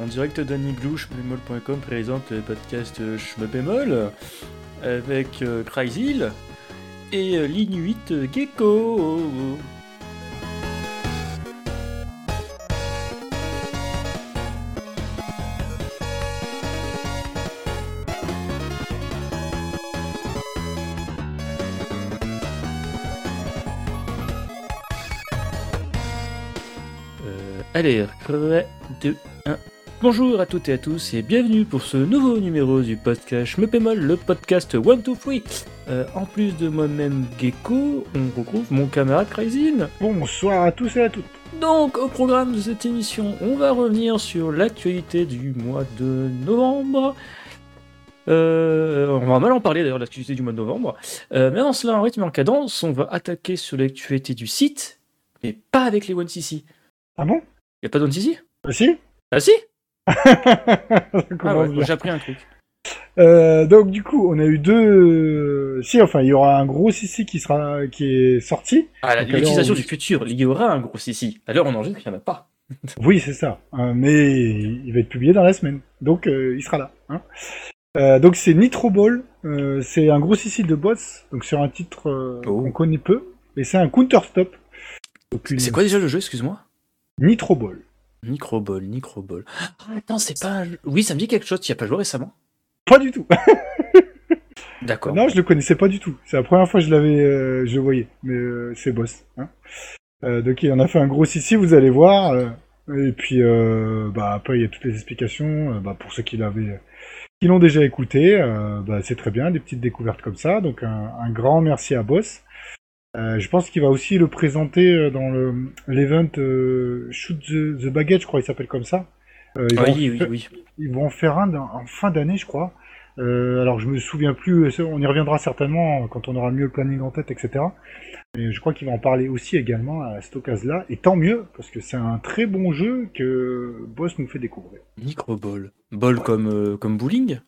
en direct d'Aniglou, schmebemol.com présente le podcast Schmebemol avec euh, Cryzil et euh, l'Inuit Gecko. Euh, allez, 3, 2, 1. Bonjour à toutes et à tous et bienvenue pour ce nouveau numéro du podcast Schmepémol, le podcast 1, 2, 3. Euh, en plus de moi-même Gecko, on retrouve mon camarade Crazyl. Bonsoir à tous et à toutes. Donc, au programme de cette émission, on va revenir sur l'actualité du mois de novembre. Euh, on va mal en parler d'ailleurs de l'actualité du mois de novembre. Euh, mais avant cela, en rythme et en cadence, on va attaquer sur l'actualité du site, mais pas avec les 1cc. Ah bon? Y a pas de 1cc Ah si Ah si? Ah ouais, j'ai appris un truc. Euh, donc du coup, on a eu deux... Si, enfin, il y aura un gros Sissi qui sera qui est sorti. Ah, alors, l'utilisation oui. du futur, il y aura un gros ici. À l'heure on enregistre, il n'y en a pas. Oui, c'est ça. Euh, mais il va être publié dans la semaine. Donc euh, il sera là. Hein. Euh, donc c'est Nitro Ball. Euh, c'est un gros Sissi de boss. Donc sur un titre euh, Oh. qu'on connaît peu. Et c'est un counter stop. Une- C'est quoi déjà le jeu, excuse-moi? Nitro Ball. Microball, Microball. Ah, attends, c'est pas. Oui, ça me dit quelque chose, tu y as pas joué récemment? Pas du tout. D'accord. Non, je le connaissais pas du tout. C'est la première fois que je l'avais, euh, je le voyais. Mais euh, c'est boss. Hein. Euh, donc il en a fait un gros ici, vous allez voir. et puis bah après il y a toutes les explications. bah, pour ceux qui l'avaient, qui l'ont déjà écouté, bah, c'est très bien, des petites découvertes comme ça. Donc un, un grand merci à Boss. Euh, je pense qu'il va aussi le présenter euh, dans le l'event euh, Shoot the, the Baguette, je crois, il s'appelle comme ça. Ils vont oui, en oui, ils vont en faire un en fin d'année, je crois. Euh, alors je me souviens plus, on y reviendra certainement quand on aura mieux le planning en tête, etc. Mais je crois qu'il va en parler aussi également à cette occasion-là. Et tant mieux, parce que c'est un très bon jeu que Boss nous fait découvrir. Microball. Ball comme, euh, comme bowling?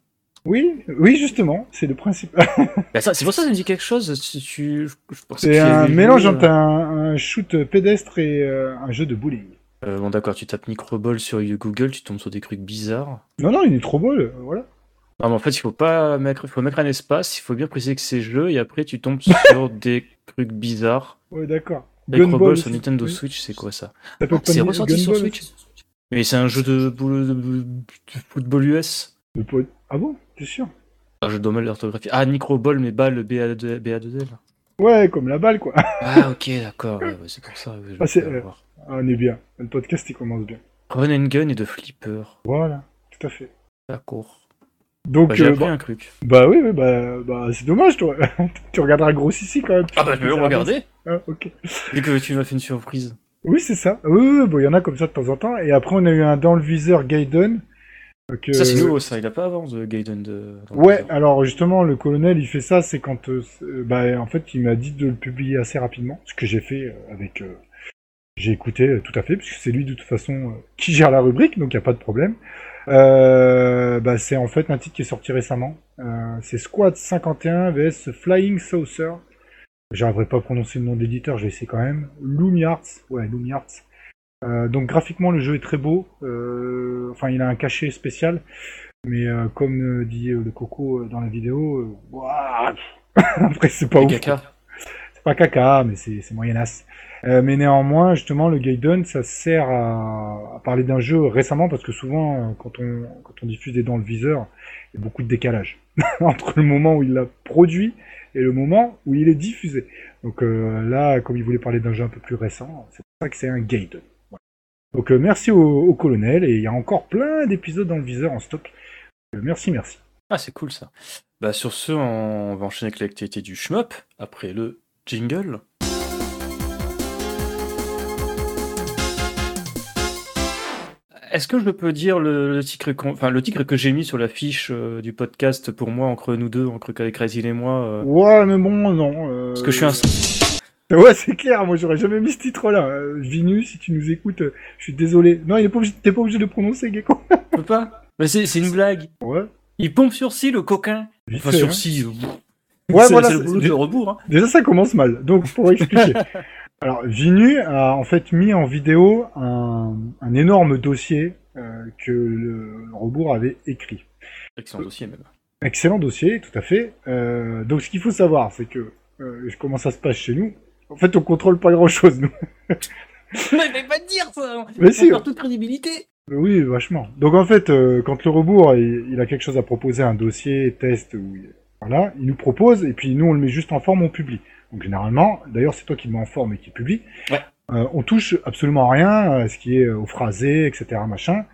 Oui, oui, justement, c'est le principe. bah, C'est pour ça que ça me dit quelque chose. Si tu... c'est un mélange entre un, un shoot pédestre et euh, un jeu de bowling. euh, bon, d'accord, tu tapes Microball sur Google, tu tombes sur des trucs bizarres. Non, non, il est trop beau, voilà. Non, mais en fait, il faut pas mettre, faut mettre un espace, il faut bien préciser que c'est jeu, et après, tu tombes sur des trucs bizarres. Ouais, d'accord. Microball sur. Nintendo Oui. Switch, c'est quoi ça Ah, C'est ressorti sur Switch. Mais c'est un jeu de, boule- de- de- de football US Ah bon, sûr Ah, je dois mal l'orthographie. Ah, Microball, mais balle BA2, BA2L. Ouais, comme la balle, quoi. Ah, ok, d'accord, ouais, ouais, c'est pour ça. ouais, Ah, euh. Ah, on est bien. Le podcast, il commence bien. Run and gun et de flipper. Voilà, tout à fait. D'accord. Donc, Bah, j'ai euh, bah, un truc. bah oui, oui, bah, bah c'est dommage, toi. tu regarderas gros ici quand même. Ah, bah, je vais le regarder. Ah, ok. Vu que tu m'as fait une surprise. Oui, c'est ça. Oui, oui, oui, bon, il y en a comme ça de temps en temps. Et après, on a eu un dans le viseur Gaiden. Donc, Ça, c'est euh, nouveau, ça. Il a pas avant de Gaiden de. Ouais, alors justement, le colonel, il fait ça, c'est quand, euh, euh, bah, en fait, il m'a dit de le publier assez rapidement, ce que j'ai fait avec, euh, j'ai écouté tout à fait, puisque c'est lui de toute façon euh, qui gère la rubrique, donc il n'y a pas de problème. Euh, bah, c'est en fait un titre qui est sorti récemment. Euh, c'est Squad 51 vs Flying Saucer. J'arriverai pas à prononcer le nom d'éditeur, je vais essayer quand même. Loomy Arts, ouais, Loomy Arts. Euh, donc graphiquement, le jeu est très beau. Euh, enfin, il a un cachet spécial. Mais euh, comme euh, dit euh, le coco dans la vidéo, après c'est pas ouf. C'est pas caca, mais c'est moyenasse. Euh, mais néanmoins, justement, le Gaiden, ça sert à, à parler d'un jeu récemment parce que souvent, quand on, quand on diffuse des dans le viseur, il y a beaucoup de décalage entre le moment où il l'a produit et le moment où il est diffusé. Donc euh, là, comme il voulait parler d'un jeu un peu plus récent, c'est pour ça que c'est un Gaiden. Donc euh, merci au, au colonel et il y a encore plein d'épisodes dans le viseur en stock. Euh, merci, merci. Ah, c'est cool ça. Bah, sur ce, on va enchaîner avec l'activité du shmup, après le jingle. Est-ce que je peux dire le, le titre, enfin, le titre que j'ai mis sur la fiche euh, du podcast pour moi, entre nous deux, entre Crazy et moi Ouais, mais bon, non. Parce que je suis un. Ouais, c'est clair, moi j'aurais jamais mis ce titre-là. Euh, Vinu, si tu nous écoutes, euh, je suis désolé. Non, il est pas obligé, t'es pas obligé de le prononcer, Gecko. Je peux pas Mais c'est c'est une blague. Ouais. Il pompe sur si le coquin. vite Enfin, fait, sur hein. si. Ouais, c'est voilà, c'est le c'est- boulot de rebours. Hein. Déjà, ça commence mal. Donc, pour expliquer. Alors, Vinu a en fait mis en vidéo un, un énorme dossier euh, que le rebours avait écrit. Excellent dossier même. Excellent dossier, tout à fait. Euh, donc ce qu'il faut savoir, c'est que euh, comment ça se passe chez nous? En fait, on contrôle pas grand-chose, nous. Mais mais pas dire ça Mais si. perd toute crédibilité Oui, vachement. Donc en fait, euh, quand le rebours il, il a quelque chose à proposer, un dossier, test, ou voilà, il nous propose et puis nous on le met juste en forme, on publie. Donc généralement, d'ailleurs c'est toi qui le mets en forme et qui publie. Ouais. Euh, on touche absolument rien à ce qui est euh, au phrasé, etc. Machin.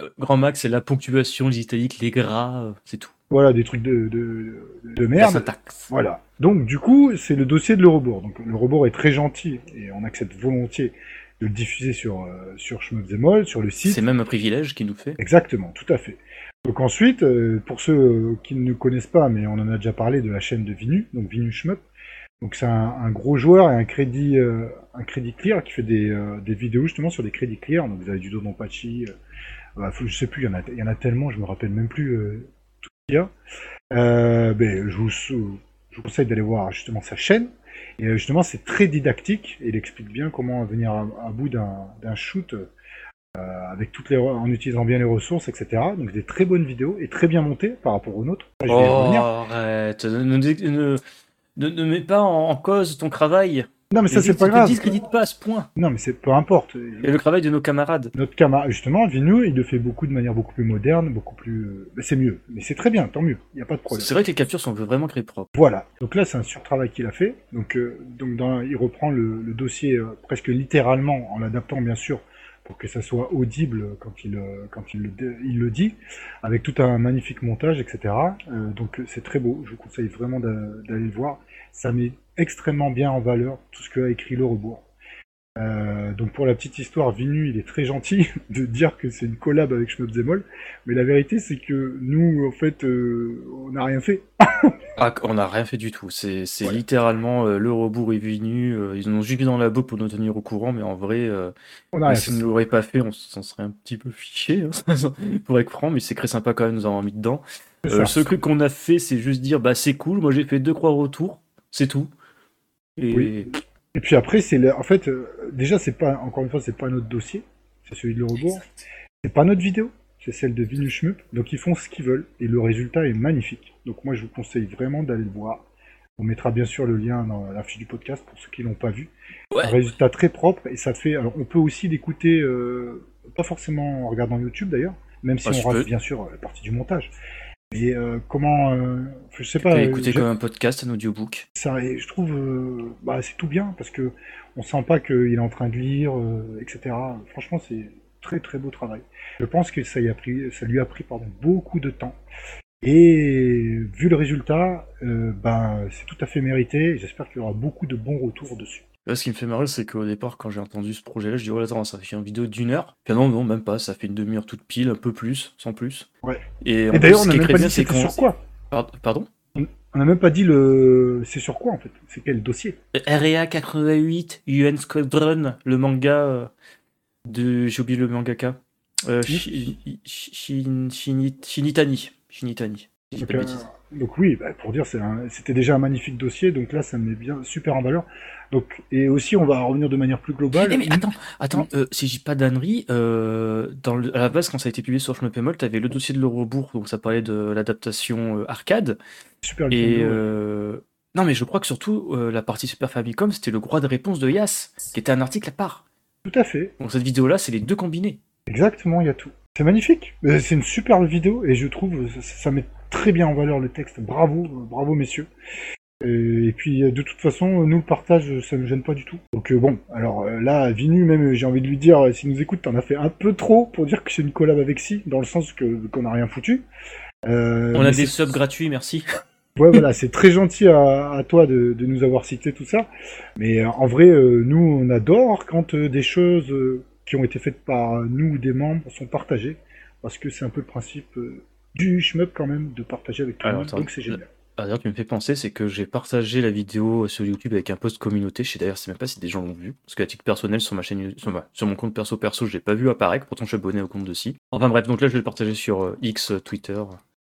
Euh, Grand max, c'est la ponctuation, les italiques, les gras, c'est tout. Voilà, des trucs de, de, de merde. Voilà. Donc du coup, c'est le dossier de le rebours. Donc le rebours est très gentil et on accepte volontiers de le diffuser sur euh, sur Schmutzemol, sur le site. C'est même un privilège qui nous fait. Exactement, tout à fait. Donc ensuite, euh, pour ceux euh, qui ne connaissent pas, mais on en a déjà parlé de la chaîne de Vinu, donc Vinu Shmup. Donc c'est un, un gros joueur et un crédit, euh, un crédit clear qui fait des, euh, des vidéos justement sur des crédits clear. Donc vous avez du Dodonpachi, euh, bah, je sais plus, il y en a, il y en a tellement, je me rappelle même plus a. Euh, ben, je vous, conseille d'aller voir justement sa chaîne. Et euh, justement, c'est très didactique il explique bien comment venir à, bout d'un shoot euh, en utilisant bien les ressources, etc. Donc des très bonnes vidéos et très bien montées par rapport aux nôtres. Oh, arrête. Ne, mets pas en cause ton travail. Non, mais ça, Ne c'est pas ne grave. discrédite pas à ce point. Non, mais c'est peu importe. Et le travail de nos camarades. Notre camarade, justement, Vinu, il le fait beaucoup de manière beaucoup plus moderne, beaucoup plus. euh, ben, c'est mieux. Mais c'est très bien, tant mieux. Il n'y a pas de problème. C'est vrai que les captures sont vraiment très propres. Voilà. Donc là, c'est un surtravail qu'il a fait. Donc, euh, donc dans, il reprend le, le dossier euh, presque littéralement, en l'adaptant bien sûr pour que ça soit audible quand il euh, quand il le, dé- il le dit, avec tout un magnifique montage, etc. Euh, donc c'est très beau. Je vous conseille vraiment d'a- d'aller le voir. Ça met extrêmement bien en valeur tout ce que a écrit le rebours. Euh, donc pour la petite histoire, Vinu, il est très gentil de dire que c'est une collab avec Schmutzemol, mais la vérité c'est que nous, en fait, euh, on n'a rien fait. Ah, on n'a rien fait du tout. C'est Ouais. littéralement euh, le rebours est venu. euh, ils nous ont juste mis dans la boucle pour nous tenir au courant, mais en vrai, On s'ils fait. ne l'auraient pas fait, on s'en serait un petit peu fiché, hein, pour être franc, mais c'est très sympa quand même de nous avoir mis dedans. Le seul truc qu'on a fait, c'est juste dire bah c'est cool, moi j'ai fait deux croix retour, c'est tout. Et Oui. Et puis après, c'est le- en fait, euh, déjà, c'est pas, encore une fois, c'est pas notre dossier, c'est celui de le rebours. C'est pas notre vidéo, c'est celle de Vinu Schmup. Donc ils font ce qu'ils veulent et le résultat est magnifique. Donc moi, je vous conseille vraiment d'aller le voir. On mettra bien sûr le lien dans la fiche du podcast pour ceux qui l'ont pas vu. Ouais. Un résultat très propre et ça fait. Alors on peut aussi l'écouter, euh, pas forcément en regardant YouTube d'ailleurs, même si Ah, on rate peux. bien sûr la partie du montage. Mais euh, comment, euh, je sais tu pas. euh, écouter comme un podcast, un audiobook? ça, et je trouve, euh, bah, c'est tout bien parce que on sent pas qu'il est en train de lire, euh, etc. Franchement, c'est très très beau travail. Je pense que ça, y a pris, ça lui a pris pardon, beaucoup de temps. Et vu le résultat, ben, c'est tout à fait mérité. et J'espère qu'il y aura beaucoup de bons retours dessus. Là, ce qui me fait marrer, c'est qu'au départ, quand j'ai entendu ce projet-là, je dis, oh attends, ça fait une vidéo d'une heure. Puis non, non, même pas, ça fait une demi-heure toute pile, un peu plus, sans plus. Ouais. Et, d'ailleurs, on n'a même pas dit c'est sur quoi. Par- Pardon On n'a même pas dit le, c'est sur quoi en fait. C'est quel dossier REA 88, UN Squadron, le manga euh, de. J'ai oublié le mangaka. Euh, Shi- Shi- Shinit- Shinitani. Shinitani. Donc, oui, bah, pour dire, c'était déjà un magnifique dossier, donc là, ça me met bien super en valeur. Donc et aussi, on va revenir de manière plus globale. Eh, mais attends, attends, euh, si j'ai pas d'ânerie, euh, dans le- à la base, quand ça a été publié sur Schmepemol, t'avais le dossier de l'Eurobourg, donc ça parlait de l'adaptation euh, arcade. Super Et euh, non, mais je crois que surtout la partie Super Famicom, c'était le droit de réponse de Yas, qui était un article à part. Tout à fait. Donc cette vidéo-là, c'est les deux combinés. Exactement, il y a tout. C'est magnifique. C'est une superbe vidéo et je trouve ça, ça met très bien en valeur le texte. Bravo, euh, bravo messieurs. Et, et puis euh, de toute façon, euh, nous le partage, euh, ça ne gêne pas du tout. Donc euh, bon, alors euh, là, Vinu, même euh, j'ai envie de lui dire, euh, s'il nous écoute, t'en as fait un peu trop pour dire que c'est une collab avec Si, dans le sens que qu'on n'a rien foutu. Euh, On a des subs gratuits, merci. Ouais, voilà, c'est très gentil à, à toi de, de nous avoir cité tout ça. Mais euh, en vrai, euh, nous, on adore quand euh, des choses euh, qui ont été faites par nous ou des membres sont partagées. Parce que c'est un peu le principe euh, du shmup quand même, de partager avec tout le monde. Donc c'est génial. Ah, D'ailleurs, tu me fais penser, c'est que j'ai partagé la vidéo sur YouTube avec un post communauté. Je sais d'ailleurs, sais même pas si des gens l'ont vu. Parce qu'à titre personnel, sur ma chaîne, sur, ma- sur mon compte perso perso, je l'ai pas vu apparaître. Pourtant, je suis abonné au compte de si. Enfin bref, donc là, je vais le partager sur euh, X, euh, Twitter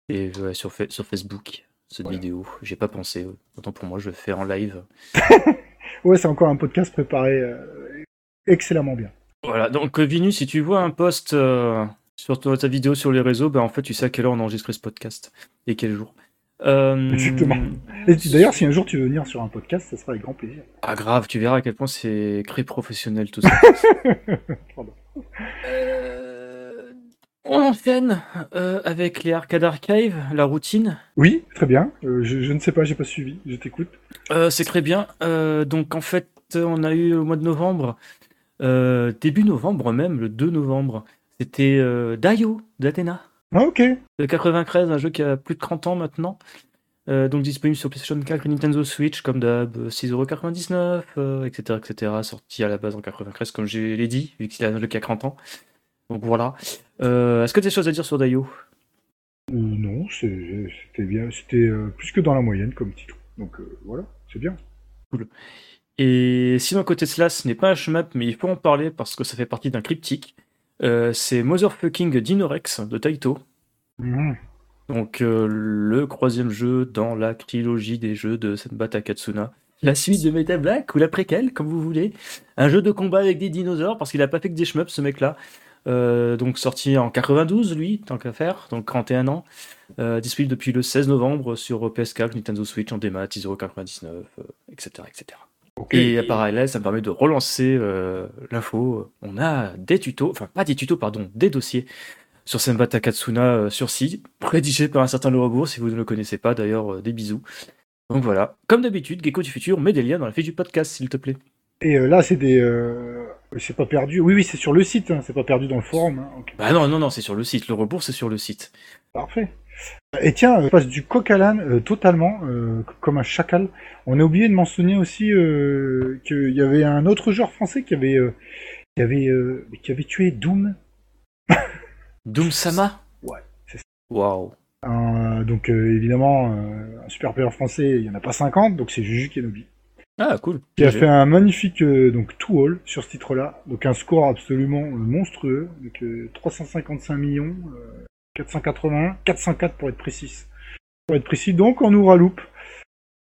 et sur, Fa- sur Facebook. Cette Voilà. vidéo, j'ai pas pensé. euh, Autant pour moi, je le fais en live. Ouais, c'est encore un podcast préparé euh, excellemment bien. Voilà, donc euh, Vinus, si tu vois un post euh, sur ta, ta vidéo sur les réseaux, bah, en fait, tu sais à quelle heure on enregistre ce podcast et quel jour. Euh, Exactement. Et d'ailleurs, si un jour tu veux venir sur un podcast, ça sera avec grand plaisir. Ah grave, tu verras à quel point c'est très professionnel tout ça. Pardon. Euh, on enchaîne euh, avec les arcades archive, la routine. Oui, très bien. Euh, je, je ne sais pas, j'ai pas suivi. Je t'écoute. Euh, c'est très bien. Euh, donc en fait, on a eu au mois de novembre, euh, début novembre même, le 2 novembre, c'était euh, Daio d'Athéna. Ah, ok. De 93, un jeu qui a plus de 30 ans maintenant. Euh, donc disponible sur PlayStation 4 et Nintendo Switch, comme d'hab, euh, 6,99€, euh, etc., etc. Sorti à la base en 93, comme je l'ai dit, vu qu'il a un jeu qui a 30 ans. Donc voilà. Euh, Est-ce que tu as des choses à dire sur Daio Euh, non, c'était bien. C'était euh, plus que dans la moyenne comme titre. Donc euh, voilà, c'est bien. Et sinon, côté de cela, ce n'est pas un shmup, mais il faut en parler parce que ça fait partie d'un cryptique. Euh, c'est Motherfucking Dinorex de Taito. Mhm. Donc, euh, le troisième jeu dans la trilogie des jeux de Senba Takatsuna. La suite de Metal Black ou la préquelle, comme vous voulez. Un jeu de combat avec des dinosaures parce qu'il a pas fait que des shmups, ce mec-là. Euh, donc, sorti en 92, lui, tant qu'à faire, donc 31 ans. Disponible depuis le 16 novembre sur PS4, Nintendo Switch en démat, 10,99€, euh, etc., etc. Et à parallèle, ça me permet de relancer euh, l'info. On a des tutos, enfin pas des tutos, pardon, des dossiers sur Senba Takatsuna euh, sur site, rédigé par un certain Laurent si vous ne le connaissez pas, d'ailleurs, euh, des bisous. Donc voilà, comme d'habitude, Gecko du futur, mets des liens dans la fiche du podcast, s'il te plaît. Et là, c'est des. C'est pas perdu. Oui, oui, c'est sur le site. hein, C'est pas perdu dans le forum. hein. Bah non, non, non, c'est sur le site, le rebours, c'est sur le site. Parfait. Et tiens, passe du coq à l'âne euh, totalement, euh, comme un chacal. On a oublié de mentionner aussi euh, qu'il y avait un autre joueur français qui avait, qui avait, qui avait tué Doom. Doom Sama? Ouais, c'est ça. Waouh. Donc évidemment, un super player français, il y en a pas 50, donc c'est Juju Kenobi. Ah, cool. Qui a fait un magnifique donc two all sur ce titre-là, donc un score absolument monstrueux, donc euh, 355 millions, 481, 404 pour être précis. Pour être précis, donc on ouvre à loupe.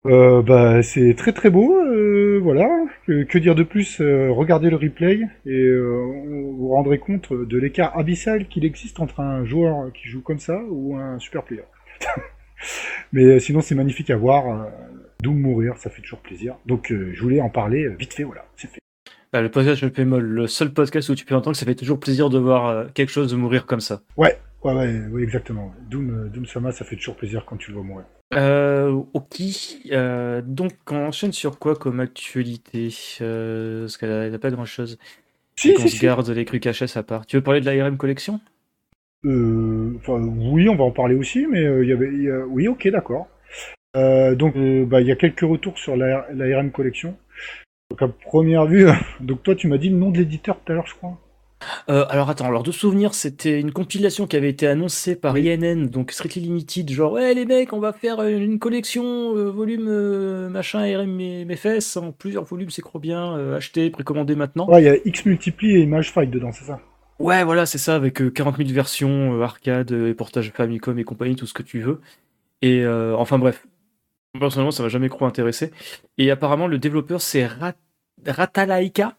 Euh, bah, c'est très très beau, euh, voilà. Que, que dire de plus euh, Regardez le replay et euh, vous vous rendrez compte de l'écart abyssal qu'il existe entre un joueur qui joue comme ça ou un super player. Mais sinon, c'est magnifique à voir. Doom mourir, ça fait toujours plaisir. Donc, je voulais en parler vite fait, voilà, c'est fait. Bah, le podcast me molle, le seul podcast où tu peux entendre que ça fait toujours plaisir de voir quelque chose mourir comme ça. Ouais, ouais, ouais, oui, exactement. Doom, euh, Doom Sama, ça fait toujours plaisir quand tu le vois mourir. Euh, ok. Euh, donc, on enchaîne sur quoi comme actualité? Euh, Parce qu'elle n'a pas grand chose. Si, si, se si. garde les trucs HS à part. Tu veux parler de l'ARM Collection? Euh, enfin, oui, on va en parler aussi, mais il y avait, il y a- oui, ok, d'accord. Donc, bah, il y a quelques retours sur la, la RM Collection. Donc, à première vue, donc toi, tu m'as dit le nom de l'éditeur tout à l'heure, je crois. Euh, alors attends, alors de souvenir, c'était une compilation qui avait été annoncée par Oui. INN, donc Strictly Limited, genre ouais les mecs, on va faire euh, une collection euh, volume euh, machin RM mes, mes fesses en plusieurs volumes, c'est trop bien, acheter, précommander maintenant. Ouais, il y a X Multiply et Image Fight dedans, c'est ça? Ouais, voilà, c'est ça, avec euh, 40 000 versions, arcade, et portage Famicom et compagnie, tout ce que tu veux. Et enfin bref, personnellement, ça m'a jamais trop intéressé. Et apparemment, le développeur, c'est Rat- Ratalaika,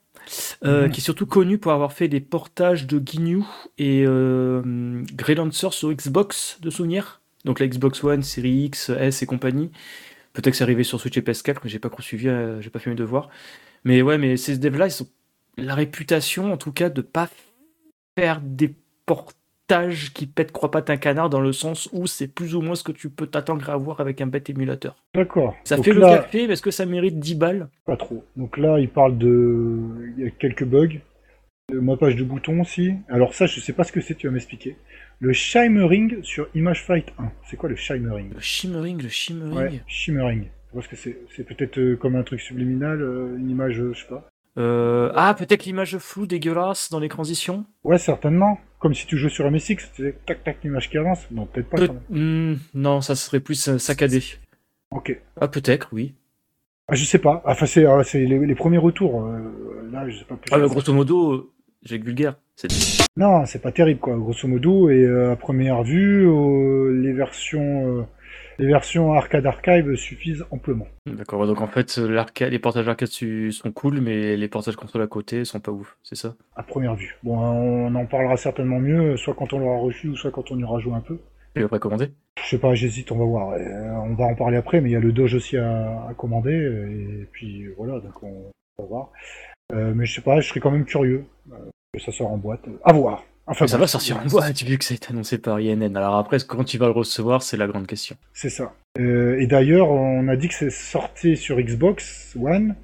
euh, Mhm. qui est surtout connu pour avoir fait des portages de Ginyu et euh, Grey Lancer sur Xbox, de souvenir. Donc la Xbox One, Série X, S et compagnie. Peut-être que c'est arrivé sur Switch et PS4, mais j'ai pas trop suivi, euh, j'ai pas fait mes devoirs. Mais ouais, mais ces devs-là, ils ont la réputation, en tout cas, de pas faire des portages qui pètent croix pattes un canard dans le sens où c'est plus ou moins ce que tu peux t'attendre à avoir avec un bête émulateur. D'accord. Ça Donc fait le café, mais est-ce que ça mérite 10 balles? Pas trop. Donc là, il parle de. Il y a quelques bugs. Le mappage de boutons aussi. Alors, ça, je sais pas ce que c'est, tu vas m'expliquer. Le shimmering sur Image Fight 1. C'est quoi le shimmering Le shimmering, le shimmering. Ouais, shimmering. Tu vois ce que c'est peut-être euh, comme un truc subliminal, euh, une image, euh, je sais pas. Euh, ah, peut-être l'image floue dégueulasse dans les transitions Ouais, certainement. Comme si tu jouais sur MSX, tu sais, tac tac, l'image qui avance. Non, peut-être pas. Peut- quand même. Hmm, Non, ça serait plus euh, saccadé. Ok. Ah, peut-être, oui. Ah, je sais pas. Enfin, c'est euh, c'est les, les premiers retours. euh, là, je sais pas plus. Ah, bah, grosso modo, j'ai que vulgaire. Non, c'est pas terrible, quoi, grosso modo. Et euh, à première vue, euh, les versions, euh, Les versions arcade archive suffisent amplement. D'accord, donc en fait, l'arcade, les portages arcade sont cool, mais les portages console à côté sont pas ouf, c'est ça? À première vue. Bon, on en parlera certainement mieux, soit quand on l'aura reçu, ou soit quand on y aura joué un peu. Tu l'as précommandé Je sais pas, j'hésite, on va voir. Euh, on va en parler après, mais il y a le Doge aussi à, à commander, et puis voilà, donc on va voir. Euh, mais je sais pas, je serais quand même curieux euh, que ça sort en boîte. À voir. Enfin, ça va sortir en boîte vu que ça a été annoncé par INN. Alors après, quand tu vas le recevoir, c'est la grande question. C'est ça. Euh, et d'ailleurs, on a dit que c'est sorti sur Xbox One.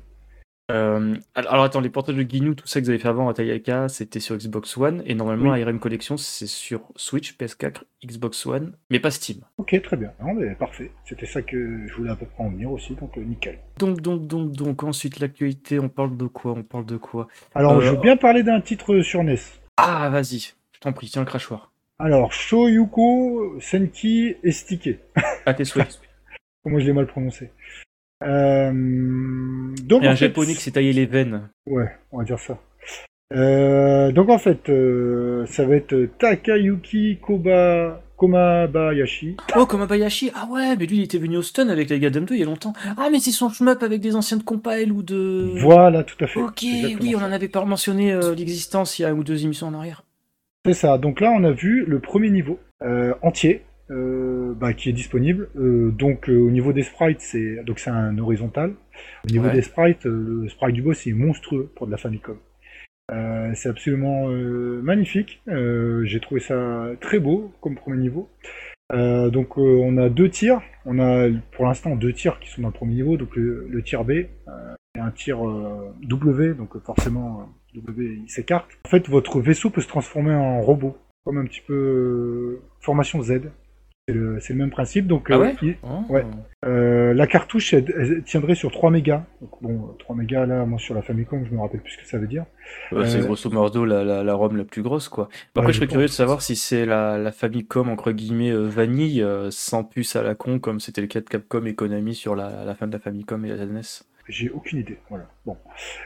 Euh, alors attends, les portages de Gnu, tout ça que vous avez fait avant à Tayaka, c'était sur Xbox One, et normalement Oui. ARM Collection, c'est sur Switch, PS4, Xbox One, mais pas Steam. Ok, très bien. Non, mais parfait. C'était ça que je voulais à peu près en venir aussi, donc euh, nickel. Donc, donc, donc, donc, ensuite l'actualité, on parle de quoi? On parle de quoi? Alors, Euh, je veux bien parler d'un titre sur NES. Ah, vas-y, je t'en prie, tiens le crachoir. Alors, Shoyuko Senki Estike. À tes souhaits. Comment je l'ai mal prononcé. Euh, donc, Et un fait, japonais qui s'est taillé les veines. Ouais, on va dire ça. Euh, donc en fait, euh, ça va être Takayuki Koba Komabayashi. Oh, comme Abayashi Ah ouais, mais lui, il était venu au stun avec les Gundam 2 il y a longtemps. Ah, mais c'est son shmup avec des anciennes compiles ou de... Voilà, tout à fait. Ok, oui, on en avait pas mentionné euh, l'existence il y a un ou deux émissions en arrière. C'est ça. Donc là, on a vu le premier niveau euh, entier euh, bah, qui est disponible. Donc au niveau des sprites, c'est donc c'est un horizontal. Au niveau Ouais. des sprites, le sprite du boss est monstrueux pour de la Famicom. Euh, c'est absolument euh, magnifique. Euh, J'ai trouvé ça très beau comme premier niveau. Donc on a deux tirs. On a pour l'instant deux tirs qui sont dans le premier niveau. Donc le, tir B et un tir W. Donc forcément W il s'écarte. En fait votre vaisseau peut se transformer en robot, comme un petit peu formation Z. C'est le, même principe. Donc Ah euh, ouais il- Oh. Ouais. euh, la cartouche elle, elle tiendrait sur 3 mégas. Donc bon, euh, 3 mégas là, moi sur la Famicom, je me rappelle plus ce que ça veut dire. C'est Euh, grosso modo la, la, la ROM la plus grosse, quoi. Après, Ouais, je serais curieux de savoir si c'est la, la Famicom, entre guillemets, vanille, sans puce à la con, comme c'était le cas de Capcom et Konami sur la, fin de la Famicom et la NES. J'ai aucune idée. Voilà. Bon.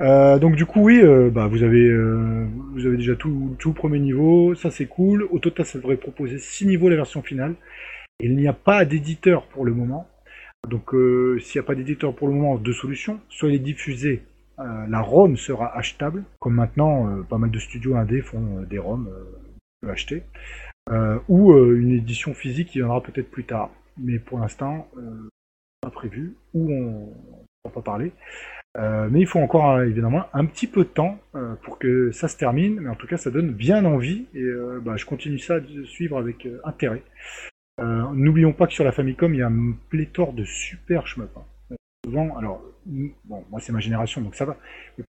Euh, donc du coup oui, euh, bah vous avez euh, vous avez déjà tout tout le premier niveau, ça c'est cool. Au total, ça devrait proposer 6 niveaux la version finale. Il n'y a pas d'éditeur pour le moment. Donc euh, s'il n'y a pas d'éditeur pour le moment, deux solutions. Soit il est diffusé, euh, la ROM sera achetable, comme maintenant euh, pas mal de studios indés font des ROM acheter, ou une édition physique qui viendra peut-être plus tard. Mais pour l'instant, pas prévu, ou on ne va pas parler. Mais il faut encore évidemment un petit peu de temps pour que ça se termine, mais en tout cas ça donne bien envie et bah, je continue ça de suivre avec intérêt. Euh, N'oublions pas que sur la Famicom il y a un pléthore de super shmup. hein. Souvent, alors bon, moi c'est ma génération donc ça va.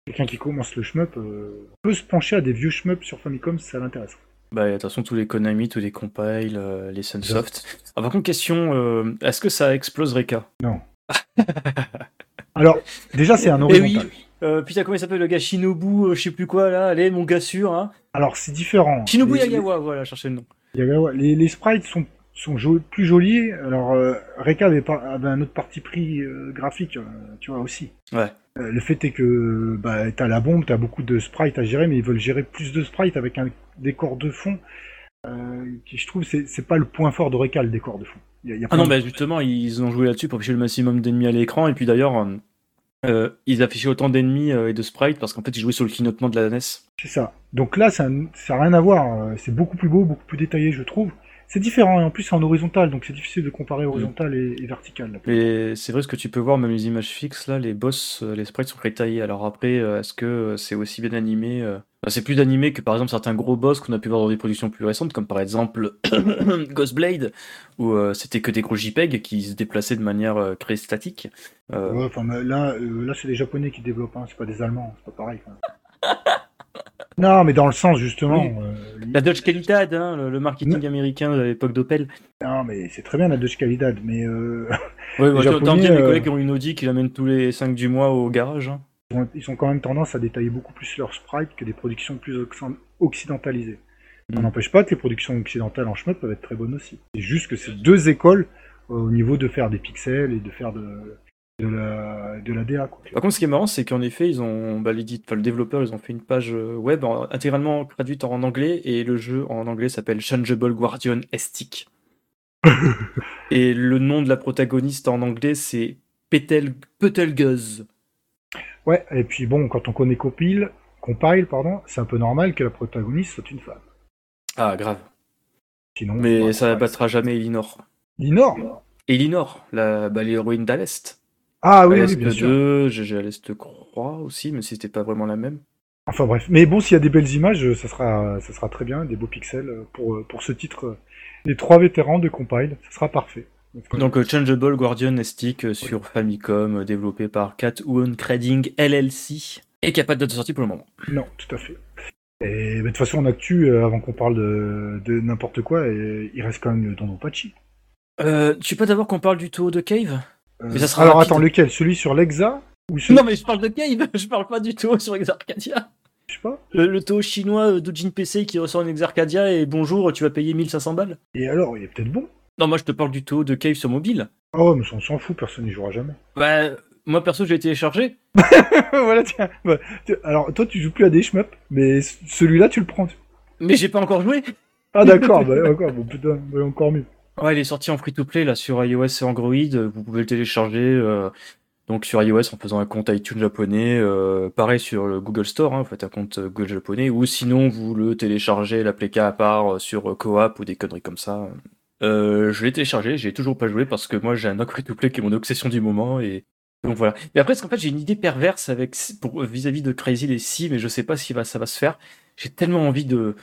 Quelqu'un qui commence le shmup euh, peut se pencher à des vieux shmup sur Famicom si ça l'intéresse. Bah, de toute façon, tous les Konami, tous les compiles, euh, les Sunsoft. Ah, par contre, question, est-ce que ça explose Reka? Alors déjà c'est un Eh horizontal. euh, Putain, comment il s'appelle le gars Shinobu, euh, je sais plus quoi, là Allez, mon gars sûr, hein Alors c'est différent. Shinobu Les- Yagawa, voilà, cherchez le nom. Yagawa. Les, les sprites sont, sont jo- plus jolis. Alors, euh, Reka avait, un autre parti pris euh, graphique, euh, tu vois, aussi. Ouais. Euh, le fait est que bah, t'as la bombe, t'as beaucoup de sprites à gérer, mais ils veulent gérer plus de sprites avec un décor de fond. Euh, qui je trouve c'est c'est pas le point fort de Reka le décor de fond. Il y a- il y a Ah non, de- bah justement, ils ont joué là-dessus pour afficher le maximum d'ennemis à l'écran, et puis d'ailleurs, euh, ils affichaient autant d'ennemis euh, et de sprites parce qu'en fait, ils jouaient sur le clignotement de la NES. C'est ça. Donc là, ça n'a rien à voir. C'est beaucoup plus beau, beaucoup plus détaillé, je trouve. C'est différent, et en plus c'est en horizontal, donc c'est difficile de comparer horizontal et, et vertical. Mais c'est vrai ce que tu peux voir, même les images fixes, là, les boss, euh, les sprites sont détaillés. Alors après, euh, est-ce que euh, c'est aussi bien animé C'est plus animé que par exemple certains gros boss qu'on a pu voir dans des productions plus récentes, comme par exemple Ghostblade, où euh, c'était que des gros JPEG qui se déplaçaient de manière euh, très statique. Euh, Ouais, enfin, là, là c'est les Japonais qui développent, hein, c'est pas des Allemands, c'est pas pareil. non, mais dans le sens justement. Oui. euh, La Dodge Qualidad, hein, le, le marketing américain de l'époque d'Opel. Non, mais c'est très bien la Dodge Calidad, mais euh, Ouais, bah, t'as Japonais, mes euh, collègues qui ont une Audi qui l'amènent tous les 5 du mois au garage. hein. ils ont- ils ont quand même tendance à détailler beaucoup plus leurs sprites que des productions plus occ- occidentalisées. Mm. n'empêche pas que les productions occidentales en chemin peuvent être très bonnes aussi. C'est juste que c'est deux écoles euh, au niveau de faire des pixels et de faire de, de, la, de la DA. Quoi. Par contre, ce qui est marrant, c'est qu'en effet, ils ont, bah, le développeur, ils ont fait une page euh, web en- intégralement traduite en anglais et le jeu en anglais s'appelle Changeable Guardian Estic. Et le nom de la protagoniste en anglais, c'est Petel... Petelgeuse. Ouais, et puis bon, quand on connaît Compile, Compile, pardon, c'est un peu normal que la protagoniste soit une femme. Ah, grave. Sinon, Mais ça battra jamais Elinor. Linor Elinor, la, bah, l'héroïne d'Alest. Ah oui, oui, bien sûr. 2, GG Alest crois aussi, mais c'était pas vraiment la même. Enfin bref, mais bon, s'il y a des belles images, ça sera, ça sera très bien, des beaux pixels euh, pour, pour ce titre. euh, Les trois vétérans de Compile, ça sera parfait. Donc euh, Changeable Guardian Stick euh, sur Famicom, euh, développé par Catwoon Trading LLC, et qui a pas de date de sortie pour le moment. Non, tout à fait. Et bah, de toute façon, en actu, euh, avant qu'on parle de, de n'importe quoi, et, il reste quand même le Dondopachi. Euh, tu peux d'abord qu'on parle du taux de Cave? Euh, Mais ça sera alors rapide. attends, lequel? Celui sur l'Exa ou celui, Non mais je parle de Cave, je parle pas du taux sur Exarcadia. je sais pas. Le, le taux chinois euh, d'Ojin PC qui ressort en Exarcadia et bonjour, tu vas payer 1500 balles. Et alors, il est peut-être bon. Non, moi je te parle du taux de Cave sur mobile. Ah ouais, mais on s'en fout, personne n'y jouera jamais. Bah, moi perso, j'ai téléchargé. voilà, tiens. Bah, alors, toi, tu joues plus à des shmups, mais celui-là, tu le prends. Mais j'ai pas encore joué. Ah d'accord, bah encore, bon putain, bah, encore mieux. Ouais, il est sorti en free-to-play là sur iOS et Android. euh, Vous pouvez le télécharger euh, donc sur iOS en faisant un compte iTunes japonais. euh, pareil sur le Google Store, hein, vous faites un compte euh, Google japonais. Ou sinon vous le téléchargez l'APK à part euh, sur Coop ou des conneries comme ça. Euh, je l'ai téléchargé, j'ai toujours pas joué parce que moi j'ai un free-to-play qui est mon obsession du moment et donc voilà. Mais après, parce qu'en fait j'ai une idée perverse avec vis-à-vis de Crazy les si, mais je sais pas si ça va se faire. J'ai tellement envie de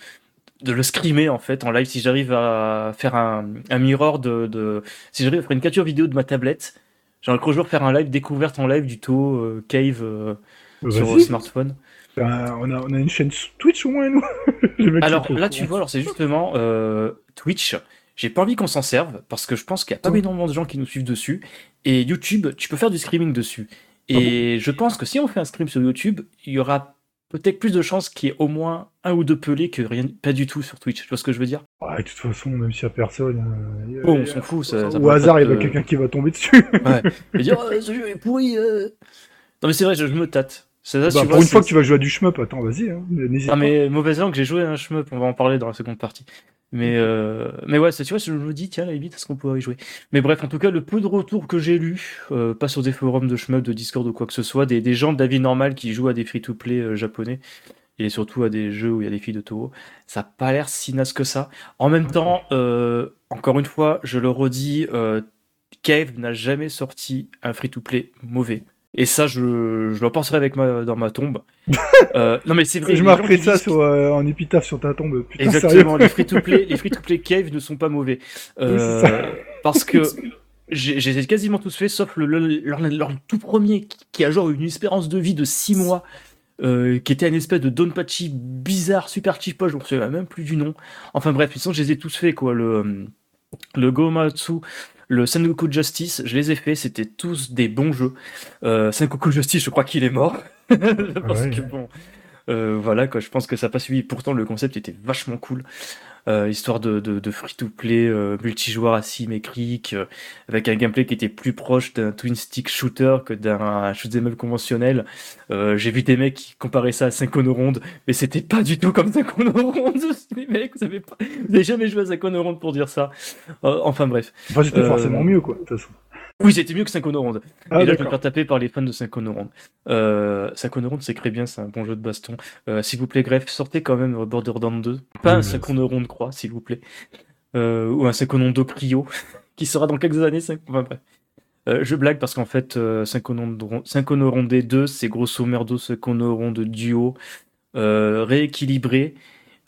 de le screamer en fait en live si j'arrive à faire un, un mirror de, de si j'arrive à faire une capture vidéo de ma tablette j'ai un jour faire un live découverte en live du taux euh, cave euh, Bah, sur euh, smartphone. Ben, on, a, on a une chaîne Twitch au moins, nous. Alors là tu vois alors c'est justement euh, Twitch. J'ai pas envie qu'on s'en serve parce que je pense qu'il y a pas Ouais. énormément de gens qui nous suivent dessus. Et YouTube tu peux faire du streaming dessus. Et je pense que si on fait un stream sur YouTube il y aura peut-être plus de chances qu'il y ait au moins un ou deux pelés que rien pas du tout sur Twitch tu vois ce que je veux dire? Ouais, de toute façon, même s'il y a personne. euh, bon euh, on s'en fout ça, ça Au hasard, il y a te- quelqu'un qui va tomber dessus. et dire oh, ce jeu est pourri. euh. Non mais c'est vrai, je, je me tâte. Ça, Bah, pour une fois que tu vas jouer à du shmup, attends, vas-y, hein, n'hésite Ah mais mauvaise langue, j'ai joué à un shmup, on va en parler dans la seconde partie. Mais euh... mais ouais, ça, tu vois, je me dis tiens, à la limite, est-ce qu'on pourrait y jouer? Mais bref, en tout cas, le peu de retours que j'ai lu, euh, pas sur des forums de shmup, de Discord ou quoi que ce soit, des, des gens de la vie normale qui jouent à des free-to-play euh, japonais et surtout à des jeux où il y a des filles de Toho, ça a pas l'air si naze que ça. En même temps, euh, encore une fois, je le redis, Cave n'a jamais sorti un free-to-play mauvais. Et ça, je, je le penserai avec ma, dans ma tombe. Euh, non mais c'est vrai. je marquerai ça disent- sur, euh, en épitaphe sur ta tombe. Putain, Exactement, les free-to-play, les free-to-play cave ne sont pas mauvais. Euh, Oui, parce que j'ai quasiment tous fait, sauf le, le- leur, leur tout premier, qui, qui a genre une espérance de vie de 6 mois, euh, qui était une espèce de Donpachi bizarre, super cheap, je me souviens même plus du nom. Enfin bref, de toute façon, je les ai tous fait, quoi. Le, le Gomatsu, le Sengoku Justice, je les ai fait, c'était tous des bons jeux. Euh, Sengoku Justice, je crois qu'il est mort. Parce Ouais. que bon, euh, voilà, quoi, je pense que ça n'a pas suivi. Pourtant, le concept était vachement cool. Euh, histoire de, de, de free-to-play euh, multijoueur asymétrique, euh, avec un gameplay qui était plus proche d'un twin stick shooter que d'un shoot'em up conventionnel. Euh, J'ai vu des mecs qui comparaient ça à Synchronoronde, mais c'était pas du tout comme Synchronoronde. Les mecs, vous avez, pas, vous avez jamais joué à Synchronoronde pour dire ça. Euh, enfin bref. Enfin, c'était forcément mieux, quoi, de toute façon. Oui, c'était mieux que Synchronoronde. Ah, Et là, je vais me faire taper par les fans de Synchronoronde. Euh, Synchronoronde, c'est très bien, c'est un bon jeu de baston. Euh, s'il vous plaît, Gref, sortez quand même Borderlands 2. Pas un Oui, Synchronoronde croix, s'il vous plaît. Euh, ou un Synchronondo Cryo, qui sera dans quelques années. Syn- Enfin, bref. Euh, je blague parce qu'en fait, euh, Synchronoronde Synchronoronde 2, c'est grosso merdo Synchronoronde duo euh, rééquilibré